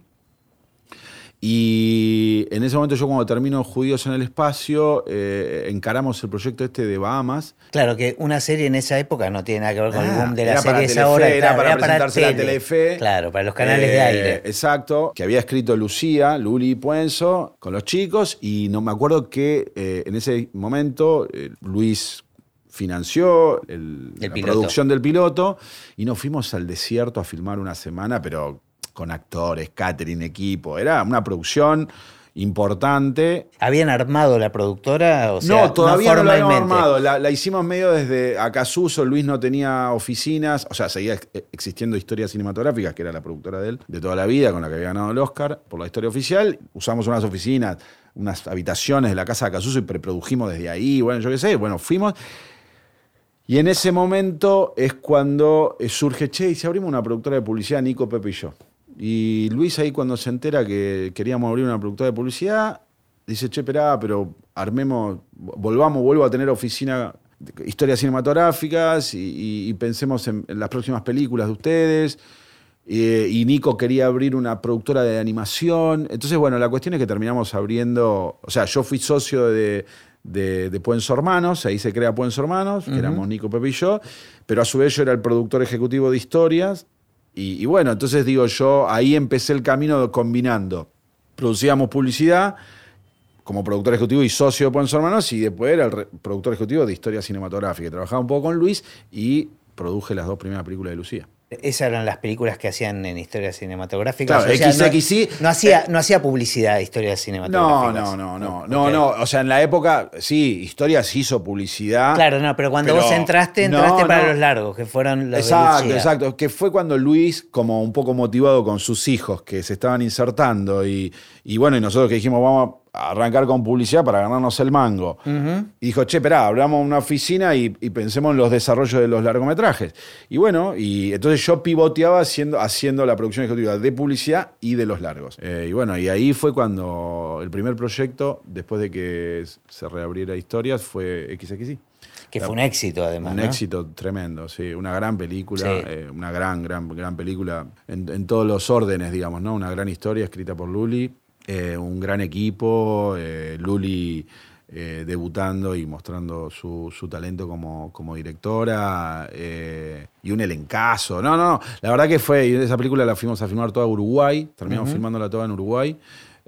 Y en ese momento yo cuando termino Judíos en el Espacio, eh, encaramos el proyecto este de Bahamas. Claro que una serie en esa época no tiene nada que ver con el Ah, boom de era las para series Telefe, ahora. era claro, para presentarse a tele. Telefe. Claro, para los canales de Eh, aire. Exacto, que había escrito Lucía, Luli Puenzo, con los chicos, y no me acuerdo que eh, en ese momento Luis financió el- El la piloto. producción del piloto y nos fuimos al desierto a filmar una semana, pero con actores, catering, equipo. Era una producción importante. ¿Habían armado la productora? O sea, no, todavía no, habíamos formalmente. armado. La, la hicimos medio desde Acasuso. Luis no tenía oficinas. O sea, seguía ex- existiendo Historias Cinematográficas, que era la productora de él, de toda la vida, con la que había ganado el Oscar por la historia oficial. Usamos unas oficinas, unas habitaciones de la casa de Acasuso y preprodujimos desde ahí. Bueno, yo qué sé. Bueno, fuimos. Y en ese momento es cuando eh, surge, che, y si abrimos una productora de publicidad, Nico, Pepe y yo. Y Luis ahí cuando se entera que queríamos abrir una productora de publicidad, dice, che, esperá, pero armemos, volvamos, vuelvo a tener oficina, historias cinematográficas y, y- y pensemos en, en las próximas películas de ustedes. Eh, y Nico quería abrir una productora de animación. Entonces, bueno, la cuestión es que terminamos abriendo, o sea, yo fui socio de, de, de Puenzo Hermanos, ahí se crea Puenzo Hermanos, que éramos Nico, Pepe y yo, pero a su vez yo era el productor ejecutivo de historias. Y, bueno, entonces digo yo, ahí empecé el camino combinando. Producíamos publicidad como productor ejecutivo y socio de Puenzo Hermanos, y después era el productor ejecutivo de historia cinematográfica. Trabajaba un poco con Luis y produje las dos primeras películas de Lucía. Esas eran las películas que hacían en historias cinematográficas. Claro, o sea, XXI, no, no hacía, no hacía publicidad de historias No, cinematográficas. no, no, no, no, Ok. no. O sea, en la época, sí, historias hizo publicidad. Claro, no, pero cuando Pero- vos entraste, no, entraste para no. los largos, que fueron los Exacto, exacto. Que fue cuando Luis, como un poco motivado con sus hijos que se estaban insertando y, y bueno, y nosotros que dijimos, vamos arrancar con publicidad para ganarnos el mango. Y dijo, che, esperá, abramos una oficina y, pensemos en los desarrollos de los largometrajes. Y bueno, y entonces yo pivoteaba haciendo, haciendo la producción ejecutiva de publicidad y de los largos. Eh, y bueno, y ahí fue cuando el primer proyecto, después de que se reabriera historias, fue XXI. Que fue un éxito, además. Un éxito tremendo, sí. Una gran película, eh, una gran, gran, gran película en, en, todos los órdenes, digamos, ¿no? Una gran historia escrita por Luli. Eh, un gran equipo, eh, Luli eh, debutando y mostrando su, talento como, como directora y un elencazo. No, no, no, la verdad que fue, esa película la fuimos a filmar toda Uruguay, terminamos filmándola toda en Uruguay.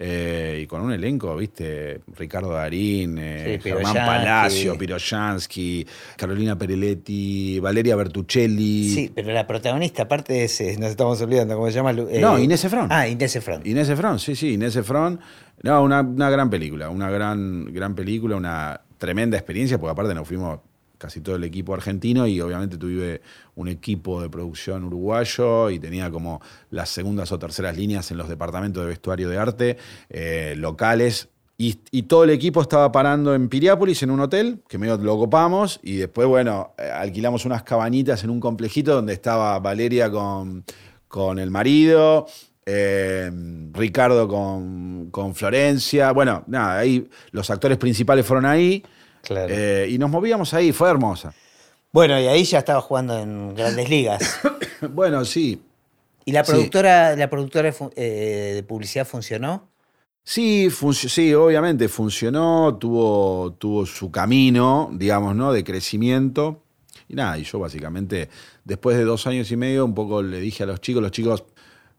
Eh, y con un elenco, ¿viste? Ricardo Darín, eh, Germán Palacio, Piroyansky, Carolina Pereletti, Valeria Bertuccelli. Sí, pero la protagonista, aparte de ese, nos estamos olvidando, ¿cómo se llama? Eh, no, Inés Efron. Ah, Inés Efron. Inés Efron, sí, sí, Inés Efron. No, una, una gran película, una gran, gran película, una tremenda experiencia, porque aparte nos fuimos casi todo el equipo argentino y obviamente tuve un equipo de producción uruguayo y tenía como las segundas o terceras líneas en los departamentos de vestuario de arte eh, locales. Y, todo el equipo estaba parando en Piriápolis, en un hotel, que medio lo copamos, y después, bueno, eh, alquilamos unas cabañitas en un complejito donde estaba Valeria con, con el marido, eh, Ricardo con, con Florencia. Bueno, nada, ahí los actores principales fueron ahí. Eh, y nos movíamos ahí, fue hermosa. Bueno, y ahí ya estaba jugando en grandes ligas. bueno, sí. ¿Y la productora, la productora eh, de publicidad funcionó? Sí, sí, obviamente funcionó, tuvo, tuvo su camino, digamos, ¿no? De crecimiento. Y nada, y yo básicamente, después de dos años y medio, un poco le dije a los chicos, los chicos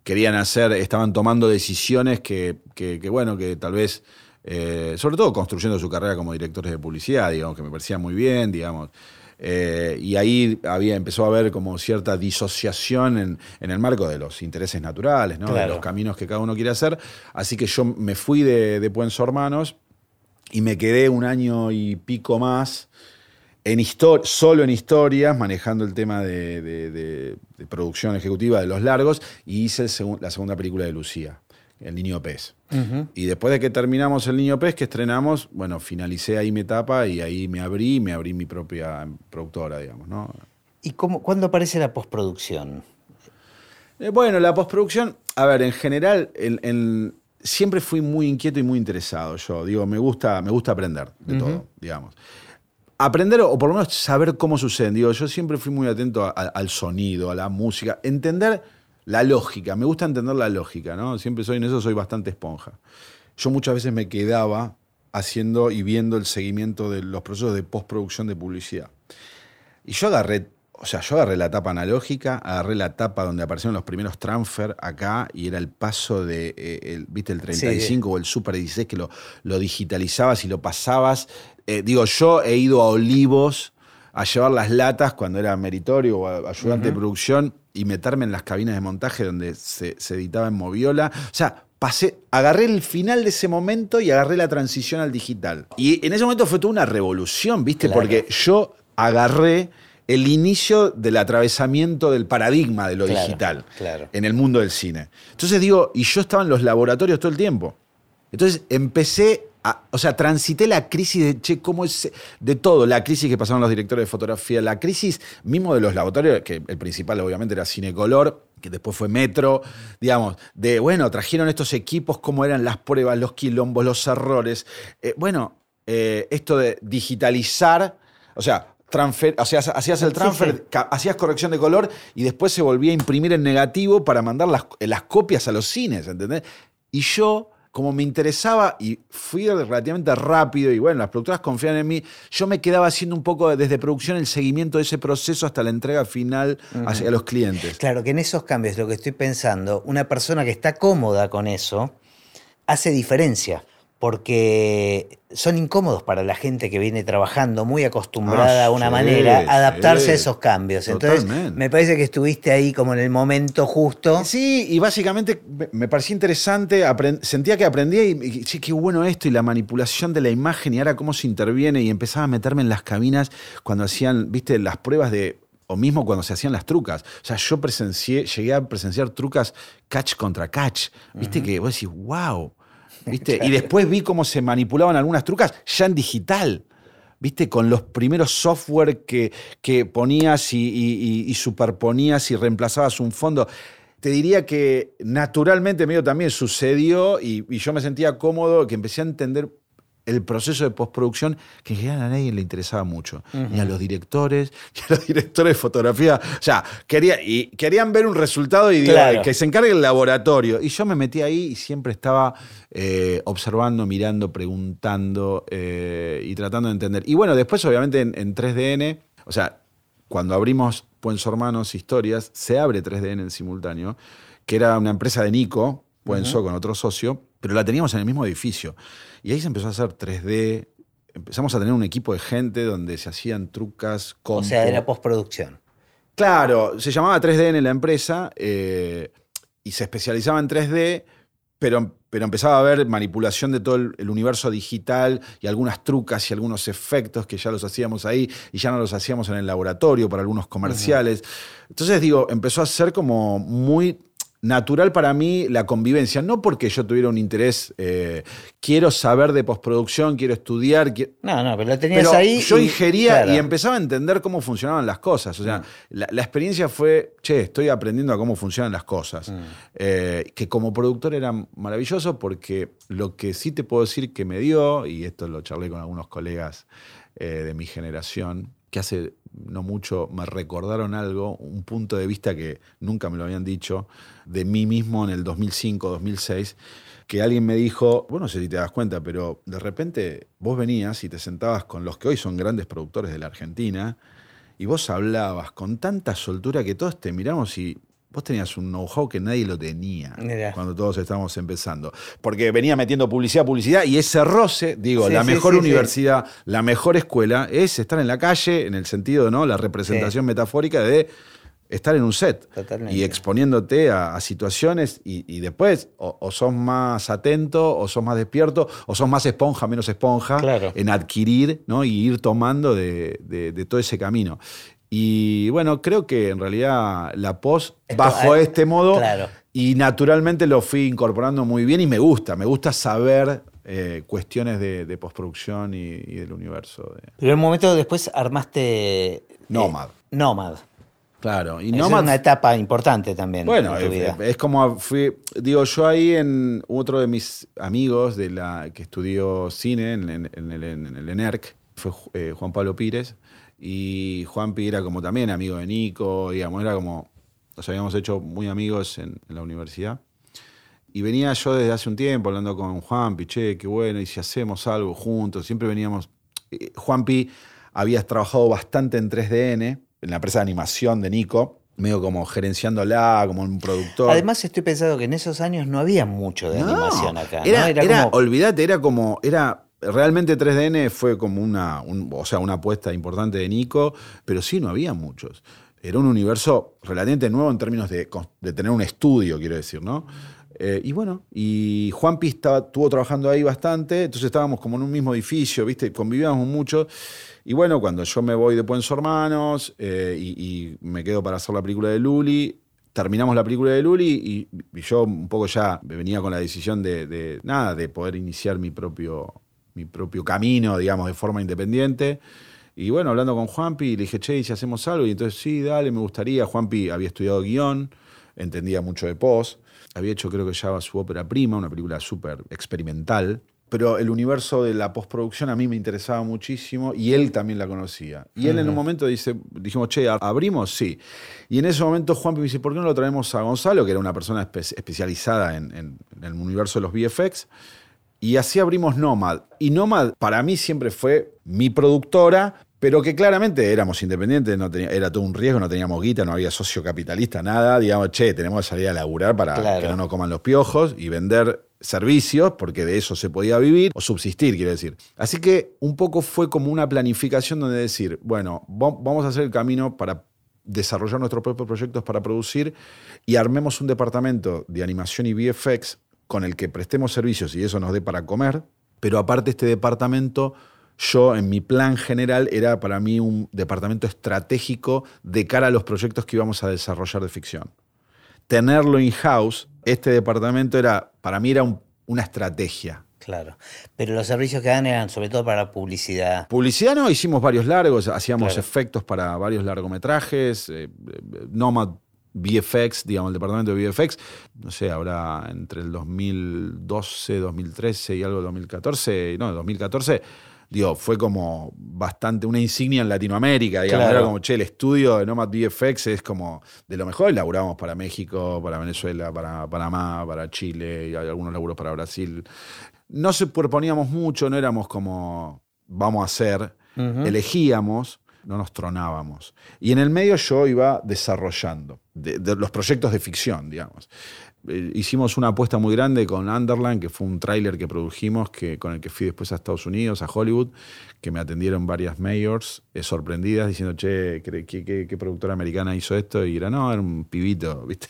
querían hacer, estaban tomando decisiones que, que bueno, que tal vez eh, sobre todo construyendo su carrera como directores de publicidad, digamos, que me parecía muy bien, digamos. Eh, y ahí había, empezó a haber como cierta disociación en, el marco de los intereses naturales, ¿no? de los caminos que cada uno quiere hacer. Así que yo me fui de, de Puenzo Hermanos y me quedé un año y pico más en solo en historias, manejando el tema de, producción ejecutiva de los largos, y hice la segunda película de Lucía. El Niño Pez. Y después de que terminamos El Niño Pez, que estrenamos, bueno, finalicé ahí mi etapa y ahí me abrí, me abrí mi propia productora, digamos, ¿no? ¿Y cómo, cuándo aparece la postproducción? Eh, bueno, la postproducción, a ver, en general, siempre fui muy inquieto y muy interesado yo. Digo, me gusta, me gusta aprender de todo, digamos. Aprender o por lo menos saber cómo sucede. Digo, yo siempre fui muy atento al sonido, a la música, entender la lógica, me gusta entender la lógica, ¿no? Siempre soy en eso, soy bastante esponja. Yo muchas veces me quedaba haciendo y viendo el seguimiento de los procesos de postproducción de publicidad. Y yo agarré, o sea, yo agarré la tapa analógica, agarré la tapa donde aparecieron los primeros transfer acá y era el paso de, eh, viste, el 35 o el Super 16 que lo, lo digitalizabas y lo pasabas. Eh, digo, yo he ido a Olivos a llevar las latas cuando era meritorio o ayudante de producción y meterme en las cabinas de montaje donde se, editaba en Moviola. O sea, pasé, agarré el final de ese momento y agarré la transición al digital. Y en ese momento fue toda una revolución, ¿viste? Porque yo agarré el inicio del atravesamiento del paradigma de lo digital en el mundo del cine. Entonces digo, y yo estaba en los laboratorios todo el tiempo. Entonces empecé o sea, transité la crisis de, che, cómo es, de todo, la crisis que pasaron los directores de fotografía, la crisis mismo de los laboratorios, que el principal obviamente era Cinecolor, que después fue Metro, digamos, de, bueno, trajeron estos equipos, cómo eran las pruebas, los quilombos, los errores. Eh, bueno, eh, esto de digitalizar, o sea, transfer, o sea, hacías el transfer, hacías corrección de color y después se volvía a imprimir en negativo para mandar las, las copias a los cines, ¿entendés? Y yo como me interesaba y fui relativamente rápido y bueno, las productoras confían en mí, yo me quedaba haciendo un poco desde producción el seguimiento de ese proceso hasta la entrega final hacia los clientes. Claro, que en esos cambios, lo que estoy pensando, una persona que está cómoda con eso, hace diferencia porque son incómodos para la gente que viene trabajando muy acostumbrada a una ah, manera, adaptarse a esos cambios. Entonces, me parece que estuviste ahí como en el momento justo. Sí, y básicamente me parecía interesante, sentía que aprendía y, sí, qué bueno esto y la manipulación de la imagen y ahora cómo se interviene y empezaba a meterme en las cabinas cuando hacían, viste, las pruebas de o mismo cuando se hacían las trucas. O sea, yo presencié, llegué a presenciar trucas catch contra catch. Viste que vos decís, wow. Y después vi cómo se manipulaban algunas trucas ya en digital. ¿Viste? Con los primeros software que, que ponías y, superponías y reemplazabas un fondo te diría que naturalmente medio también sucedió y, y, yo me sentía cómodo, que empecé a entender el proceso de postproducción que en general a nadie le interesaba mucho. Ni a los directores, ni a los directores de fotografía. O sea, quería, y querían ver un resultado y que se encargue el laboratorio. Y yo me metí ahí y siempre estaba eh, observando, mirando, preguntando eh, y tratando de entender. Y bueno, después obviamente en, 3DN, o sea, cuando abrimos Puenzo Hermanos Historias, se abre 3DN en simultáneo, que era una empresa de Nico, Puenzo, con otro socio, pero la teníamos en el mismo edificio. Y ahí se empezó a hacer 3D. Empezamos a tener un equipo de gente donde se hacían trucas. O sea, era postproducción. Claro, se llamaba 3D en la empresa eh, y se especializaba en 3D, pero, pero empezaba a haber manipulación de todo el, universo digital y algunas trucas y algunos efectos que ya los hacíamos ahí y ya no los hacíamos en el laboratorio para algunos comerciales. Entonces, digo, empezó a ser como muy natural para mí la convivencia, no porque yo tuviera un interés, eh, quiero saber de postproducción, quiero estudiar. no, no, pero la tenías ahí. Yo ingería y empezaba a entender cómo funcionaban las cosas. O sea, mm. la, experiencia fue, che, estoy aprendiendo a cómo funcionan las cosas. Mm. Eh, que como productor era maravilloso porque lo que sí te puedo decir que me dio, y esto lo charlé con algunos colegas eh, de mi generación, que hace no mucho me recordaron algo, un punto de vista que nunca me lo habían dicho, de mí mismo en el 2005, 2006, que alguien me dijo, bueno, no sé si te das cuenta, pero de repente vos venías y te sentabas con los que hoy son grandes productores de la Argentina, y vos hablabas con tanta soltura que todos te miramos y Vos tenías un know-how que nadie lo tenía cuando todos estábamos empezando. Porque venía metiendo publicidad, publicidad, y ese roce, digo, la mejor universidad, la mejor escuela, es estar en la calle, en el sentido, ¿no? La representación metafórica de estar en un set y exponiéndote a, situaciones y, después o, sos más atento o sos más despierto o sos más esponja, menos esponja en adquirir ¿no? y ir tomando de, de, todo ese camino. Y bueno, creo que en realidad la post bajo este modo y naturalmente lo fui incorporando muy bien y me gusta, me gusta saber eh, cuestiones de, postproducción y, del universo. Pero en un momento después armaste... Eh, Nomad. Nomad. Claro, y es una etapa importante también. Bueno, en tu vida. Es, como fui, digo, yo ahí en otro de mis amigos de la que estudió cine en, el, ENERC, fue eh, Juan Pablo Pires, y Juanpi era como también amigo de Nico, digamos, era como, nos habíamos hecho muy amigos en, la universidad. Y venía yo desde hace un tiempo hablando con Juanpi, che, qué bueno, y si hacemos algo juntos, siempre veníamos. Eh, Juanpi habías trabajado bastante en 3DN, en la empresa de animación de Nico, medio como gerenciándola, como un productor. Además, estoy pensando que en esos años no había mucho de animación acá. Era, era, olvídate, era como, era realmente 3DN fue como una, o sea, una apuesta importante de Nico, pero sí, no había muchos. Era un universo relativamente nuevo en términos de, tener un estudio, quiero decir, ¿no? Eh, y bueno, y Juan Pista estuvo trabajando ahí bastante, entonces estábamos como en un mismo edificio, ¿viste? Convivíamos mucho. Y bueno, cuando yo me voy de Puenzo Hermanos eh, y, me quedo para hacer la película de Luli, terminamos la película de Luli y, yo un poco ya venía con la decisión de, de, nada, de poder iniciar mi propio mi propio camino, digamos, de forma independiente. Y bueno, hablando con Juanpi, le dije, che, ¿y si hacemos algo? Y entonces, sí, dale, me gustaría. Juanpi había estudiado guion, entendía mucho de post. Había hecho, creo que ya su ópera prima, una película súper experimental. Pero el universo de la postproducción a mí me interesaba muchísimo y él también la conocía. Y él en un momento dice, dijimos, che, ¿abrimos? Sí. Y en ese momento Juanpi me dice, ¿por qué no lo traemos a Gonzalo, que era una persona especializada en, en el universo de los VFX? Y así abrimos Nomad. Y Nomad para mí siempre fue mi productora, pero que claramente éramos independientes, no tenía, era todo un riesgo, no teníamos guita, no había socio capitalista, nada. Digamos, che, tenemos que salir a laburar para que no nos coman los piojos y vender servicios, porque de eso se podía vivir, o subsistir, quiere decir. Así que un poco fue como una planificación donde decir, bueno, vamos a hacer el camino para desarrollar nuestros propios proyectos para producir y armemos un departamento de animación y VFX con el que prestemos servicios y eso nos dé para comer, pero aparte este departamento, yo en mi plan general era para mí un departamento estratégico de cara a los proyectos que íbamos a desarrollar de ficción. Tenerlo in-house, este departamento era, para mí era un, una estrategia. Claro. Pero los servicios que dan eran sobre todo para publicidad. Publicidad no, hicimos varios largos, hacíamos efectos para varios largometrajes, eh, eh, Nomad VFX, digamos, el departamento de VFX, no sé, habrá entre el 2012, 2013 y algo 2014, no, 2014 digo, fue como bastante una insignia en Latinoamérica, digamos, era como, che, el estudio de Nomad VFX es como de lo mejor, laburamos para México, para Venezuela, para Panamá, para Chile, y algunos laburos para Brasil. No se proponíamos mucho, no éramos como, vamos a hacer, elegíamos, no nos tronábamos. Y en el medio yo iba desarrollando de los proyectos de ficción, digamos. Eh, hicimos una apuesta muy grande con Underland, que fue un tráiler que produjimos, que, con el que fui después a Estados Unidos, a Hollywood, que me atendieron varias mayors eh, sorprendidas diciendo, che, ¿qué, productora americana hizo esto? Y era, no, era un pibito, ¿viste?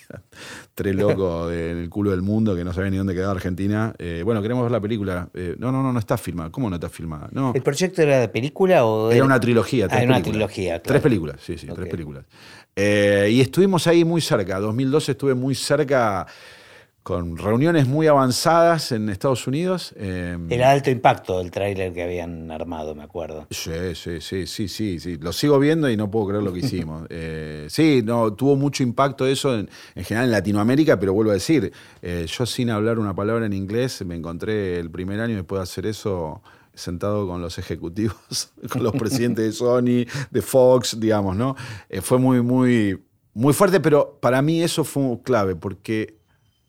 Tres locos del culo del mundo que no sabía ni dónde quedaba Argentina. Eh, bueno, queremos ver la película. no, no, no, no está filmada. ¿Cómo no está filmada? No. ¿El proyecto era de película o...? Era, una trilogía. Tres ah, era una trilogía, Tres películas, sí, sí, tres películas. Eh, y estuvimos ahí muy cerca. 2012 estuve muy cerca con reuniones muy avanzadas en Estados Unidos. Eh, Era alto impacto el tráiler que habían armado, me acuerdo. Sí, sí, sí, sí, sí, sí. Lo sigo viendo y no puedo creer lo que hicimos. Eh, sí, no, tuvo mucho impacto eso en, general en Latinoamérica, pero vuelvo a decir, yo sin hablar una palabra en inglés me encontré el primer año después de hacer eso sentado con los ejecutivos, con los presidentes de Sony, de Fox, digamos, ¿no? Eh, fue muy, muy, muy fuerte, pero para mí eso fue clave, porque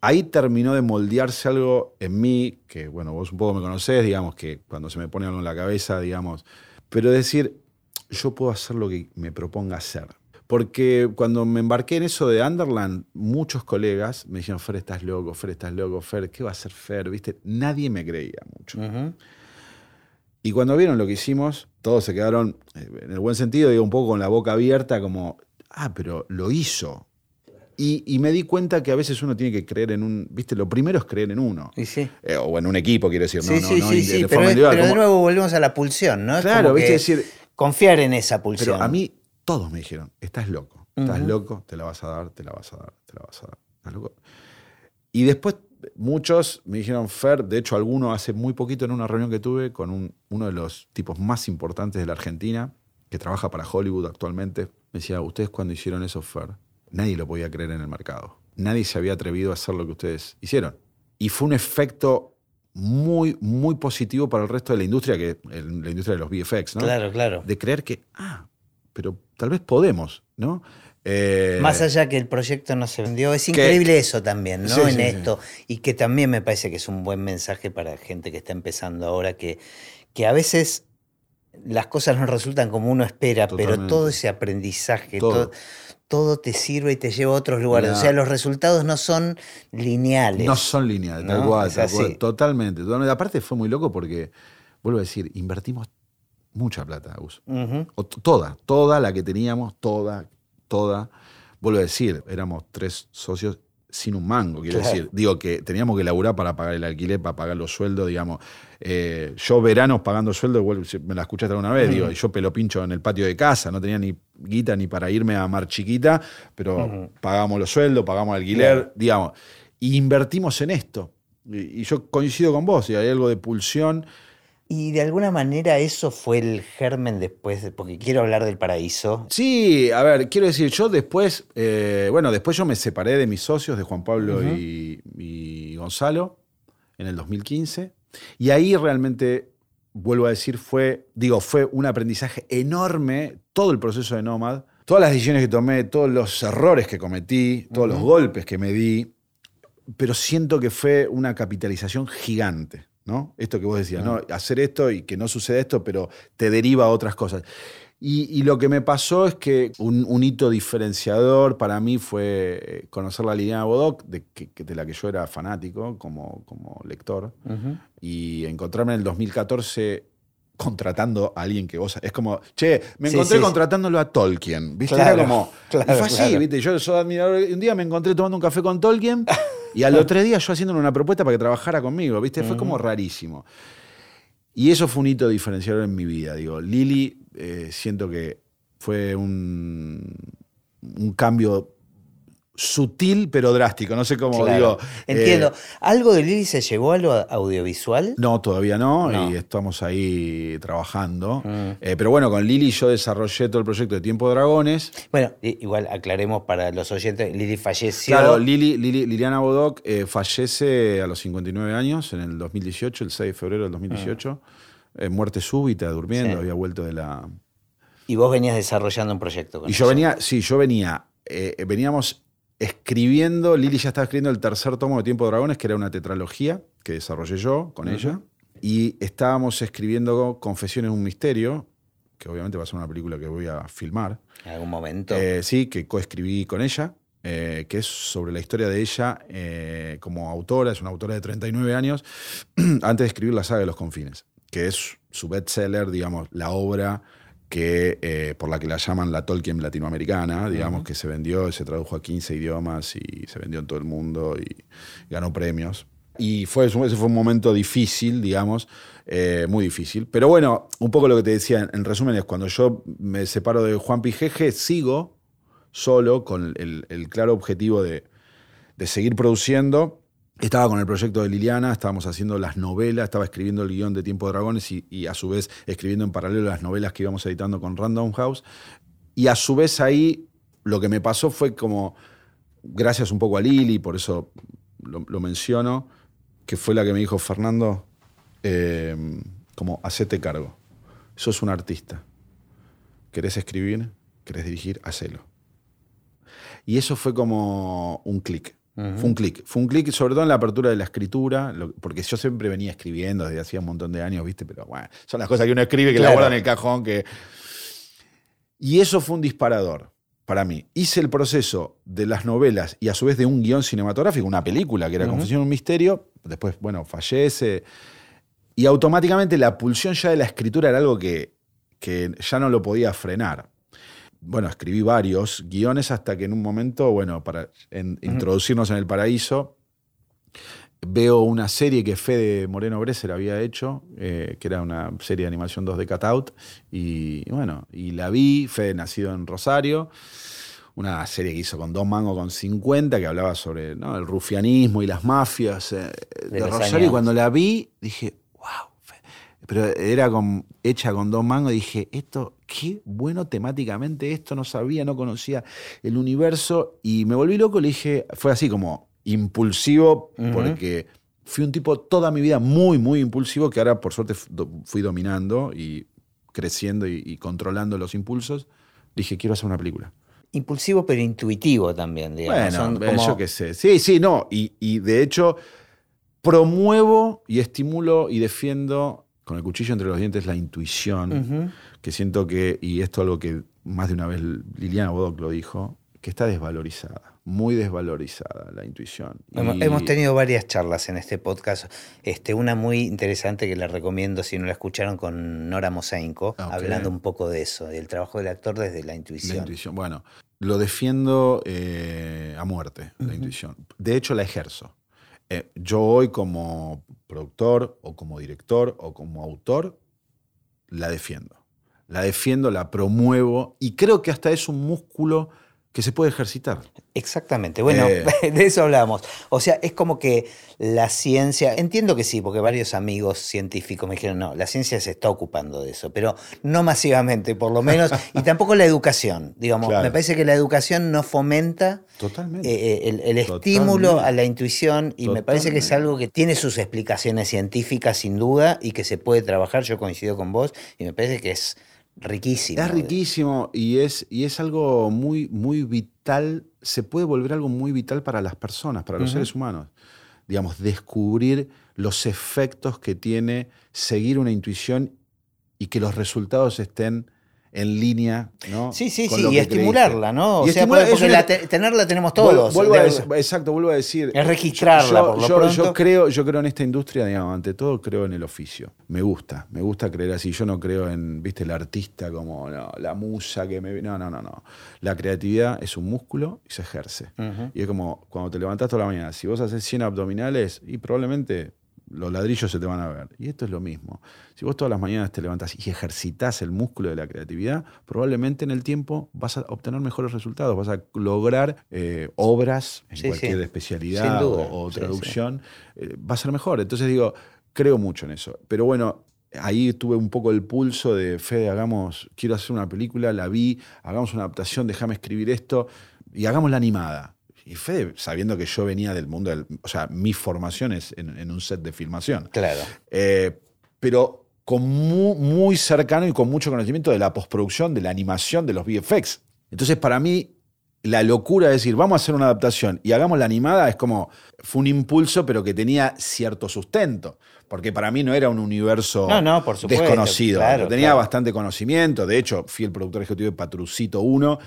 ahí terminó de moldearse algo en mí, que bueno, vos un poco me conocés, digamos, que cuando se me pone algo en la cabeza, digamos, pero decir, yo puedo hacer lo que me proponga hacer. Porque cuando me embarqué en eso de Underland, muchos colegas me dijeron, Fer, estás loco, Fer, estás loco, Fer, ¿qué va a hacer Fer? ¿Viste? Nadie me creía mucho. Y cuando vieron lo que hicimos, todos se quedaron, eh, en el buen sentido, digo, un poco con la boca abierta, como, ah, pero lo hizo. Y, me di cuenta que a veces uno tiene que creer en un. ¿Viste? Lo primero es creer en uno. sí. Eh, o en un equipo, quiero decir. Sí, no, sí, sí, sí. pero, de nuevo volvemos a la pulsión, ¿no? claro, ¿viste? decir. Confiar en esa pulsión. Pero a mí, todos me dijeron: estás loco. Estás loco, te la vas a dar, te la vas a dar, te la vas a dar. ¿Estás loco? Y después muchos me dijeron, Fer, de hecho alguno hace muy poquito en una reunión que tuve con uno de los tipos más importantes de la Argentina, que trabaja para Hollywood actualmente, me decía, ustedes cuando hicieron eso, Fer, nadie lo podía creer en el mercado. Nadie se había atrevido a hacer lo que ustedes hicieron. Y fue un efecto muy, muy positivo para el resto de la industria, que la industria de los VFX, ¿no? Claro, claro. De creer que, ah, pero tal vez podemos, ¿no? Eh, Más allá que el proyecto no se vendió, es increíble eso también, ¿no? en esto. Y que también me parece que es un buen mensaje para gente que está empezando ahora, que, que a veces las cosas no resultan como uno espera, pero todo ese aprendizaje, todo. Todo, te sirve y te lleva a otros lugares. O sea, los resultados no son lineales. No son lineales, tal cual, Totalmente. Aparte fue muy loco porque, vuelvo a decir, invertimos mucha plata, Gus. toda, toda la que teníamos, toda, toda. Vuelvo a decir, éramos tres socios sin un mango, quiero decir. Digo que teníamos que laburar para pagar el alquiler, para pagar los sueldos, digamos. Eh, yo veranos pagando sueldo, me la escuchaste alguna vez, digo, y yo pelo pincho en el patio de casa, no tenía ni guita ni para irme a Mar Chiquita, pero pagamos los sueldos, pagamos el alquiler, digamos. Y invertimos en esto. Y, y, yo coincido con vos, y hay algo de pulsión y de alguna manera eso fue el germen después, porque quiero hablar del paraíso. Sí, a ver, quiero decir, yo después, eh, bueno, después yo me separé de mis socios, de Juan Pablo y, Gonzalo, en el 2015. Y ahí realmente, vuelvo a decir, fue, digo, fue un aprendizaje enorme todo el proceso de Nomad, todas las decisiones que tomé, todos los errores que cometí, todos los golpes que me di, pero siento que fue una capitalización gigante. ¿No? Esto que vos decías, ¿no? Hacer esto y que no suceda esto, pero te deriva a otras cosas. Y, lo que me pasó es que un, hito diferenciador para mí fue eh, conocer la línea de Bodoc, de, de, la que yo era fanático como, como lector, y encontrarme en el 2014 contratando a alguien que vos. Es como, che, me encontré contratándolo a Tolkien. ¿Viste? Era como. fue así, ¿viste? Yo soy admirador. Un día me encontré tomando un café con Tolkien y al otro día yo haciéndole una propuesta para que trabajara conmigo, ¿viste? Fue como rarísimo. Y eso fue un hito diferenciador en mi vida. Digo, Lili, eh, siento que fue un, un cambio sutil pero drástico. No sé cómo Claro. digo. Entiendo. Eh, ¿Algo de Lili se llevó a lo audiovisual? no, todavía no, No. y estamos ahí trabajando. Mm. Eh, pero bueno, con Lili yo desarrollé todo el proyecto de Tiempo de Dragones. Bueno, igual aclaremos para los oyentes, Lili falleció. Claro, Lili, Lili- Liliana Bodoc eh, fallece a los 59 años, en el 2018, el 6 de febrero del 2018. Eh, muerte súbita, durmiendo, Sí. había vuelto de la, Y vos venías desarrollando un proyecto con Y yo venía, sí, yo venía, veníamos escribiendo, Lili ya estaba escribiendo el tercer tomo de Tiempo de Dragones, que era una tetralogía que desarrollé yo con ella. Y estábamos escribiendo Confesiones de un Misterio, que obviamente va a ser una película que voy a filmar. En algún momento. Eh, sí, que coescribí con ella, eh, que es sobre la historia de ella eh, como autora, es una autora de 39 años, antes de escribir la saga de los confines, que es su bestseller, digamos, la obra que, eh, por la que la llaman la Tolkien latinoamericana, digamos, que se vendió, se tradujo a 15 idiomas y se vendió en todo el mundo y ganó premios. Y fue, ese fue un momento difícil, digamos, eh, muy difícil. Pero bueno, un poco lo que te decía, en, en resumen, es cuando yo me separo de Juan Pijeje, sigo solo con el, el claro objetivo de, de seguir produciendo. Estaba con el proyecto de Liliana, estábamos haciendo las novelas, estaba escribiendo el guion de Tiempo de Dragones y, a su vez escribiendo en paralelo las novelas que íbamos editando con Random House. Y a su vez ahí lo que me pasó fue como, gracias un poco a Lili, por eso lo, lo menciono, que fue la que me dijo, Fernando, eh, como, hacete cargo. Sos un artista. ¿Querés escribir? ¿Querés dirigir? Hacelo. Y eso fue como un clic. Fue un clic. Fue un clic, sobre todo en la apertura de la escritura, lo- porque yo siempre venía escribiendo desde hacía un montón de años, ¿viste? Pero bueno, son las cosas que uno escribe, que la Claro. guarda en el cajón, que... Y eso fue un disparador para mí. Hice el proceso de las novelas y a su vez de un guion cinematográfico, una película que era. Confesión de un Misterio. Después, bueno, fallece. Y automáticamente la pulsión ya de la escritura era algo que, que ya no lo podía frenar. Bueno, escribí varios guiones hasta que en un momento, bueno, para en- introducirnos en el paraíso, veo una serie que Fede Moreno Bresser había hecho, eh, que era una serie de animación 2D Cutout, y, y bueno, y la vi, Fede nacido en Rosario, una serie que hizo con Don Mango con 50, que hablaba sobre ¿no? el rufianismo y las mafias eh, de, Rosario, y cuando la vi, dije, wow, Fe-". pero era con, hecha con Don Mango, y dije, esto, qué bueno temáticamente, esto no sabía, no conocía el universo, y me volví loco, le dije, fue así como impulsivo, porque fui un tipo toda mi vida muy, muy impulsivo, que ahora por suerte fui dominando y creciendo y, y controlando los impulsos. Dije, quiero hacer una película. Impulsivo pero intuitivo también, digamos. Bueno, eh, como- yo qué sé. Sí, sí, no. Y, y de hecho, promuevo y estimulo y defiendo con el cuchillo entre los dientes la intuición. Que siento que, y esto es algo que más de una vez Liliana Bodoc lo dijo, que está desvalorizada, muy desvalorizada la intuición. Hemos, Y- hemos tenido varias charlas en este podcast. Este, una muy interesante que les recomiendo si no la escucharon con Nora Mosenko, Ok. hablando un poco de eso, del trabajo del actor desde la La intuición. intuición. Bueno, lo defiendo eh, a muerte, la intuición. De hecho, la ejerzo. Eh, yo hoy como productor o como director o como autor, la defiendo. La defiendo, la promuevo y creo que hasta es un músculo que se puede ejercitar. Exactamente, bueno, Eh. de eso hablamos. O sea, es como que la ciencia, entiendo que sí, porque varios amigos científicos me dijeron, no, la ciencia se está ocupando de eso, pero no masivamente, por lo menos, y tampoco la educación. Digamos, Claro. me parece que la educación no fomenta Totalmente. eh, eh, el, el Totalmente. estímulo a la intuición y me parece que es algo que tiene sus explicaciones científicas sin duda y que se puede trabajar, yo coincido con vos, y me parece que es riquísimo. Es riquísimo y es, y es algo muy, muy vital, se puede volver algo muy vital para las personas, para los seres humanos. Digamos, descubrir los efectos que tiene seguir una intuición y que los resultados estén en línea, ¿no? Sí, sí, sí, y estimularla, ¿no? O sea, estimular- porque es una- la te- tenerla tenemos todos. vuelvo a decir- exacto, vuelvo a decir. Es registrarla, yo, por lo yo- pronto. yo creo, yo creo en esta industria, digamos, ante todo creo en el oficio. Me gusta, me gusta creer así. Yo no creo en, viste, el artista como no, la musa que me. No, no, no, no. La creatividad es un músculo y se ejerce. Y es como cuando te levantás toda la mañana, si vos haces 100 abdominales, y probablemente los ladrillos se te van a ver. Y esto es lo mismo. Si vos todas las mañanas te levantás y ejercitas el músculo de la creatividad, probablemente en el tiempo vas a obtener mejores resultados, vas a lograr eh, obras en cualquier especialidad o, traducción, eh, va a ser mejor. Entonces digo, creo mucho en eso. Pero bueno, ahí tuve un poco el pulso de, Fede, hagamos, quiero hacer una película, la vi, hagamos una adaptación, déjame escribir esto y hagamos la animada. Y Fede, sabiendo que yo venía del mundo, del, o sea, mi formación es en, un set de filmación. Claro. Eh, pero con muy, cercano y con mucho conocimiento de la postproducción, de la animación, de los VFX. Entonces, para mí, la locura de decir, vamos a hacer una adaptación y hagamos la animada es como, fue un impulso, pero que tenía cierto sustento. Porque para mí no era un universo desconocido. tenía bastante conocimiento. De hecho, fui el productor ejecutivo de Patrucito 1,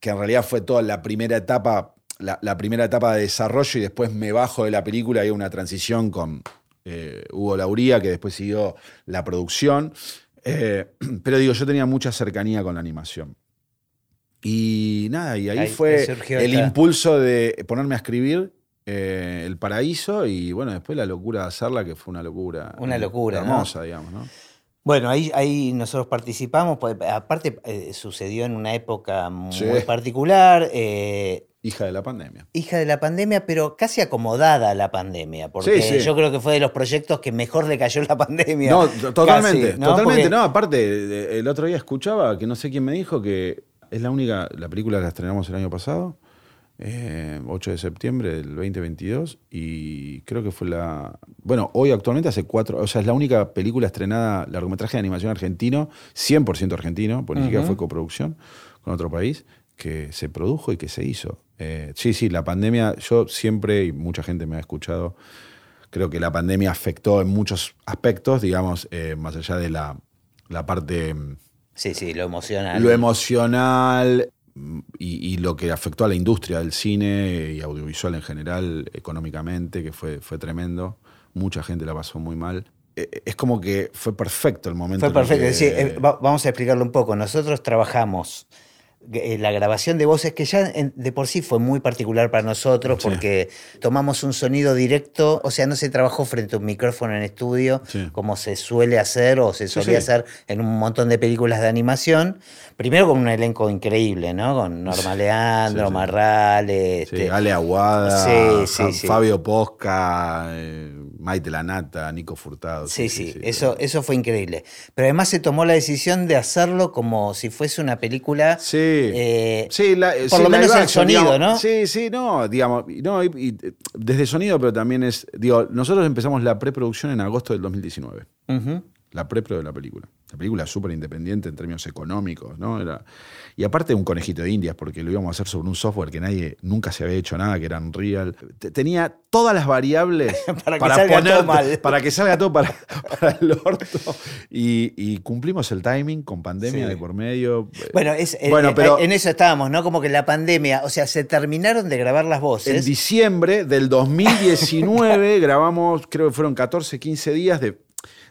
que en realidad fue toda la primera etapa la, primera etapa de desarrollo y después me bajo de la película. Hay una transición con eh, Hugo Lauría, que después siguió la producción. Eh, pero digo, yo tenía mucha cercanía con la animación. Y nada, y ahí, fue el impulso de ponerme a escribir eh, El Paraíso y bueno, después la locura de hacerla, que fue una locura. Una locura. Hermosa, digamos, ¿no? Bueno, ahí, ahí nosotros participamos, pues, aparte sucedió en una época muy particular. Hija de la pandemia. Hija de la pandemia, pero casi acomodada a la pandemia, porque yo creo que fue de los proyectos que mejor le cayó la pandemia. No, totalmente, totalmente. No, aparte, el otro día escuchaba que no sé quién me dijo que es la única, la película la estrenamos el año pasado, 8 eh, de septiembre del 2022, y creo que fue la. Bueno, hoy actualmente hace cuatro. O sea, es la única película estrenada, largometraje de animación argentino, 100% argentino, porque ni siquiera fue coproducción con otro país, que se produjo y que se hizo. Eh, sí, sí, la pandemia, yo siempre, y mucha gente me ha escuchado, creo que la pandemia afectó en muchos aspectos, digamos, eh, más allá de la, parte... Sí, sí, lo emocional. Lo emocional y, lo que afectó a la industria del cine y audiovisual en general, económicamente, que fue, fue tremendo. Mucha gente la pasó muy mal eh, es como que fue perfecto el momento. Fue perfecto. sí, vamos a explicarlo un poco. Nosotros trabajamos la grabación de voces, que ya de por sí fue muy particular para nosotros, porque tomamos un sonido directo, o sea, no se trabajó frente a un micrófono en estudio, como se suele hacer o se solía hacer en un montón de películas de animación. Primero con un elenco increíble, ¿no? Con Norma Leandro, Marrales. Este, Ale Aguada, Fabio Posca. Eh, Maite Lanata, Nico Furtado. Sí, sí, eso, eso fue increíble. Pero además se tomó la decisión de hacerlo como si fuese una película. Sí, eh, sí por lo menos el sonido, ¿no? Sí, sí, no, digamos, no, y, desde sonido, pero también es, digo, nosotros empezamos la preproducción en agosto del 2019. La prepro de la película. La película es súper independiente en términos económicos, ¿no? Era, y aparte un conejito de indias, porque lo íbamos a hacer sobre un software que nadie nunca se había hecho nada, que era Unreal. Tenía todas las variables para, que salga todo mal. para que salga todo para, el orto. Y, cumplimos el timing con pandemia de por medio. Bueno, es, eh, bueno eh, pero, en eso estábamos, ¿no? Como que la pandemia, o sea, se terminaron de grabar las voces. En diciembre del 2019 grabamos, creo que fueron 14, 15 días de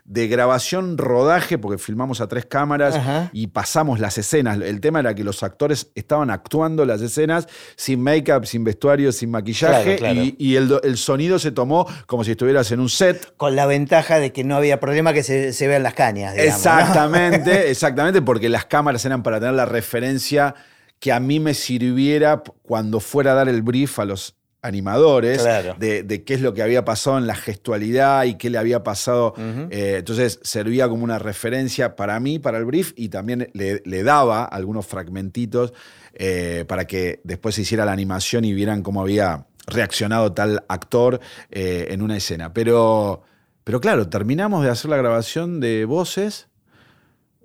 de grabación, rodaje, porque filmamos a tres cámaras y pasamos las escenas. El tema era que los actores estaban actuando las escenas sin make-up, sin vestuario, sin maquillaje y, el, sonido se tomó como si estuvieras en un set. Con la ventaja de que no había problema que se, vean las cañas. exactamente, exactamente, porque las cámaras eran para tener la referencia que a mí me sirviera cuando fuera a dar el brief a los animadores de, qué es lo que había pasado en la gestualidad y qué le había pasado. Eh, entonces servía como una referencia para mí, para el brief, y también le, daba algunos fragmentitos eh, para que después se hiciera la animación y vieran cómo había reaccionado tal actor eh, en una escena. Pero, pero claro, terminamos de hacer la grabación de voces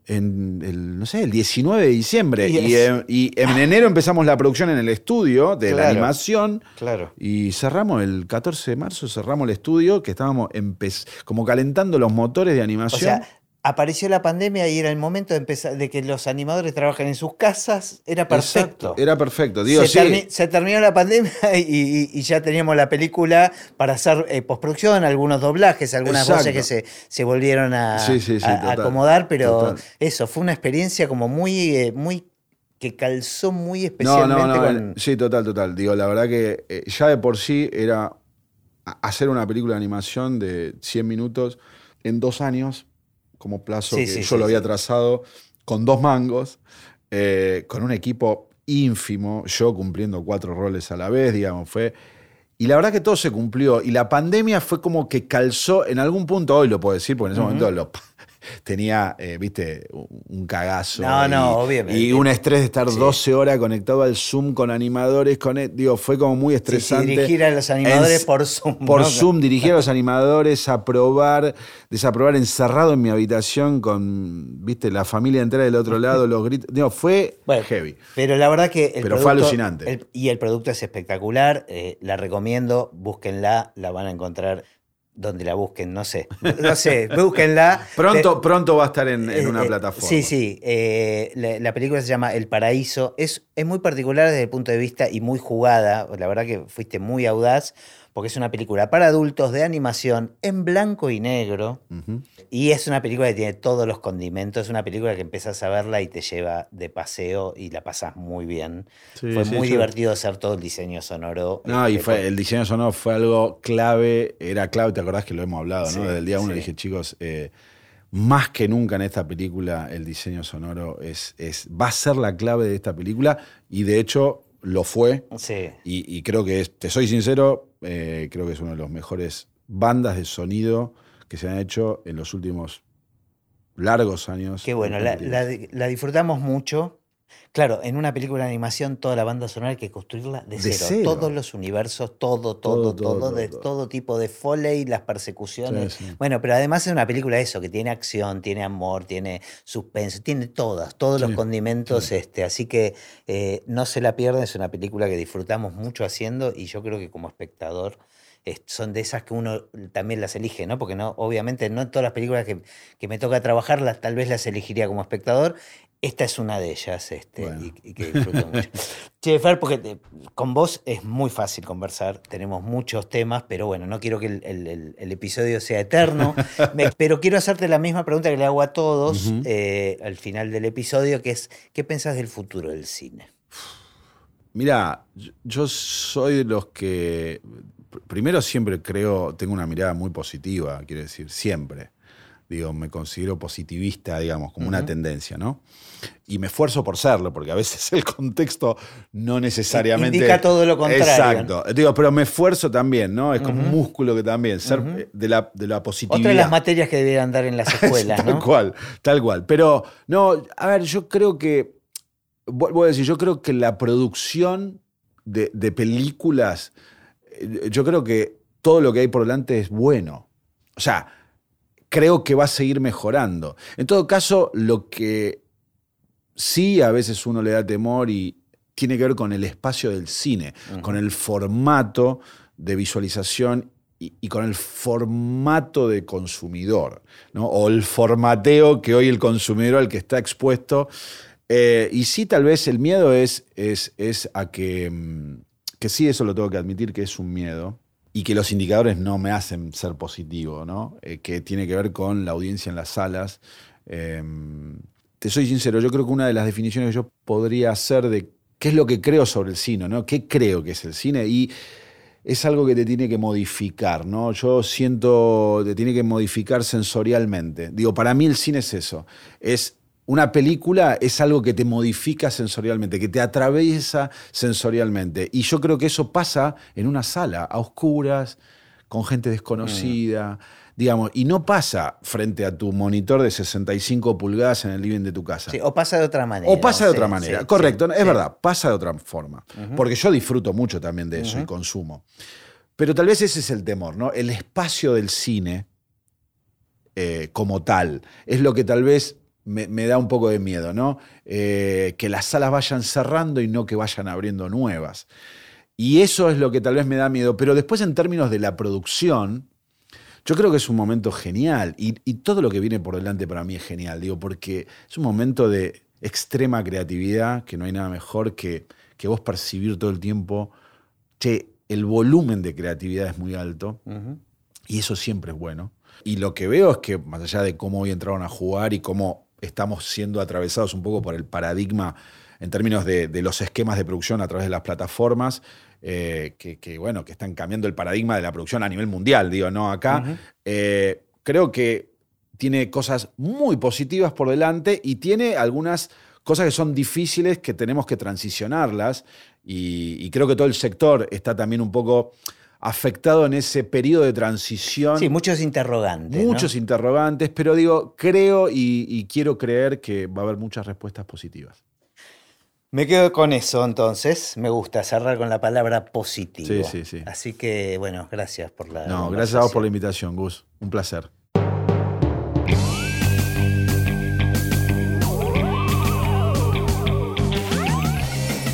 en el, no sé, el 19 de diciembre. Y, en enero empezamos la producción en el estudio de la animación. Claro. Y cerramos el 14 de marzo, cerramos el estudio, que estábamos como calentando los motores de animación apareció la pandemia y era el momento de empezar de que los animadores trabajen en sus casas, era perfecto. era perfecto. Digo, se, terminó la pandemia y, ya teníamos la película para hacer eh, postproducción, algunos doblajes, algunas voces que se, se volvieron a, acomodar, pero eso, fue una experiencia como muy, eh, muy que calzó muy especialmente no, no, no, Sí, total, total. Digo, la verdad que eh, ya de por sí era hacer una película de animación de 100 minutos en dos años, como plazo que yo lo había trazado, con dos mangos, eh, con un equipo ínfimo, yo cumpliendo cuatro roles a la vez, digamos, fue... Y la verdad que todo se cumplió. Y la pandemia fue como que calzó, en algún punto, hoy lo puedo decir, porque en ese momento lo, tenía, eh, viste, un cagazo. No, y, no, obviamente. Y un estrés de estar 12 horas conectado al Zoom con animadores, con e, digo, fue como muy estresante. dirigir a los animadores por Zoom. Por Zoom, dirigir a los animadores, aprobar, desaprobar encerrado en mi habitación con, viste, la familia entera del otro lado, los gritos. Digo, fue heavy. Pero la verdad que. pero fue alucinante. y el producto es espectacular, eh, la recomiendo, búsquenla, la van a encontrar donde la busquen, no sé. No sé, búsquenla. pronto, pronto va a estar en, en una eh, plataforma. Sí, sí. Eh, la, película se llama El Paraíso. Es, es muy particular desde el punto de vista y muy jugada. La verdad que fuiste muy audaz porque es una película para adultos de animación en blanco y negro. Y es una película que tiene todos los condimentos. Es una película que empiezas a verla y te lleva de paseo y la pasas muy bien. fue muy divertido hacer todo el diseño sonoro. No, y este, fue, el diseño sonoro fue algo clave. Era clave, te acordás que lo hemos hablado, ¿no? Desde el día uno dije, chicos. Eh, más que nunca en esta película, el diseño sonoro es, es, va a ser la clave de esta película y de hecho lo fue. Sí. Y, y creo que, es, te soy sincero, eh, creo que es uno de los mejores bandas de sonido que se han hecho en los últimos largos años. Qué bueno, la, disfrutamos mucho. Claro, en una película de animación toda la banda sonora hay que construirla de, cero. Todos los universos, todo, todo, todo, de todo. tipo de foley, las persecuciones. Bueno, pero además es una película eso, que tiene acción, tiene amor, tiene suspense, tiene todas, todos los condimentos. Este, así que eh, no se la pierden, es una película que disfrutamos mucho haciendo y yo creo que como espectador son de esas que uno también las elige, ¿no? Porque no, obviamente no en todas las películas que, que me toca trabajar tal vez las elegiría como espectador. Esta es una de ellas, este, y, que disfruto mucho. Che, Fer, porque con vos es muy fácil conversar, tenemos muchos temas, pero bueno, no quiero que el, episodio sea eterno, pero quiero hacerte la misma pregunta que le hago a todos eh, al final del episodio, que es, ¿qué pensás del futuro del cine? Mira, yo soy de los que primero siempre creo, tengo una mirada muy positiva, quiero decir, siempre. Digo, me considero positivista, digamos, como una tendencia, ¿no? Y me esfuerzo por serlo, porque a veces el contexto no necesariamente. Indica todo lo contrario. Exacto. Digo, pero me esfuerzo también, ¿no? Es como un músculo que también, ser de, la, de la positividad. Otra de las materias que deberían dar en las escuelas, tal cual, tal cual. Pero, no, a ver, yo creo que. Voy a decir, yo creo que la producción de, de películas yo creo que todo lo que hay por delante es bueno. O sea, creo que va a seguir mejorando. En todo caso, lo que sí a veces uno le da temor y tiene que ver con el espacio del cine, con el formato de visualización y, con el formato de consumidor, ¿no? o el formateo que hoy el consumidor al que está expuesto. Eh, y sí, tal vez el miedo es, es, es a que mm, que sí, eso lo tengo que admitir que es un miedo y que los indicadores no me hacen ser positivo, ¿no? Eh, que tiene que ver con la audiencia en las salas. Em, te soy sincero, yo creo que una de las definiciones que yo podría hacer de qué es lo que creo sobre el cine, ¿no? ¿Qué creo que es el cine? Y es algo que te tiene que modificar, ¿no? Yo siento, te tiene que modificar sensorialmente. Digo, para mí el cine es eso, es una película es algo que te modifica sensorialmente, que te atraviesa sensorialmente. Y yo creo que eso pasa en una sala, a oscuras, con gente desconocida, mm. digamos, y no pasa frente a tu monitor de 65 pulgadas en el living de tu casa. Sí, o pasa de otra manera. O pasa de otra manera, correcto, es verdad, pasa de otra forma. Porque yo disfruto mucho también de eso y consumo. Pero tal vez ese es el temor, ¿no? El espacio del cine eh, como tal es lo que tal vez me, da un poco de miedo, ¿no? Eh, que las salas vayan cerrando y no que vayan abriendo nuevas. Y eso es lo que tal vez me da miedo. Pero después en términos de la producción, yo creo que es un momento genial. Y, todo lo que viene por delante para mí es genial, digo, porque es un momento de extrema creatividad, que no hay nada mejor que, que vos percibir todo el tiempo, que el volumen de creatividad es muy alto. Y eso siempre es bueno. Y lo que veo es que, más allá de cómo hoy entraron a jugar y cómo estamos siendo atravesados un poco por el paradigma en términos de, los esquemas de producción a través de las plataformas. eh, que, bueno, que están cambiando el paradigma de la producción a nivel mundial, digo, no acá. Eh, creo que tiene cosas muy positivas por delante y tiene algunas cosas que son difíciles que tenemos que transicionarlas y, creo que todo el sector está también un poco afectado en ese periodo de transición. Sí, muchos interrogantes. Muchos interrogantes, pero digo, creo y, quiero creer que va a haber muchas respuestas positivas. Me quedo con eso entonces. Me gusta cerrar con la palabra positivo. Sí, sí, sí. Así que, bueno, gracias por la. No, gracias a vos por la invitación, Gus. Un placer.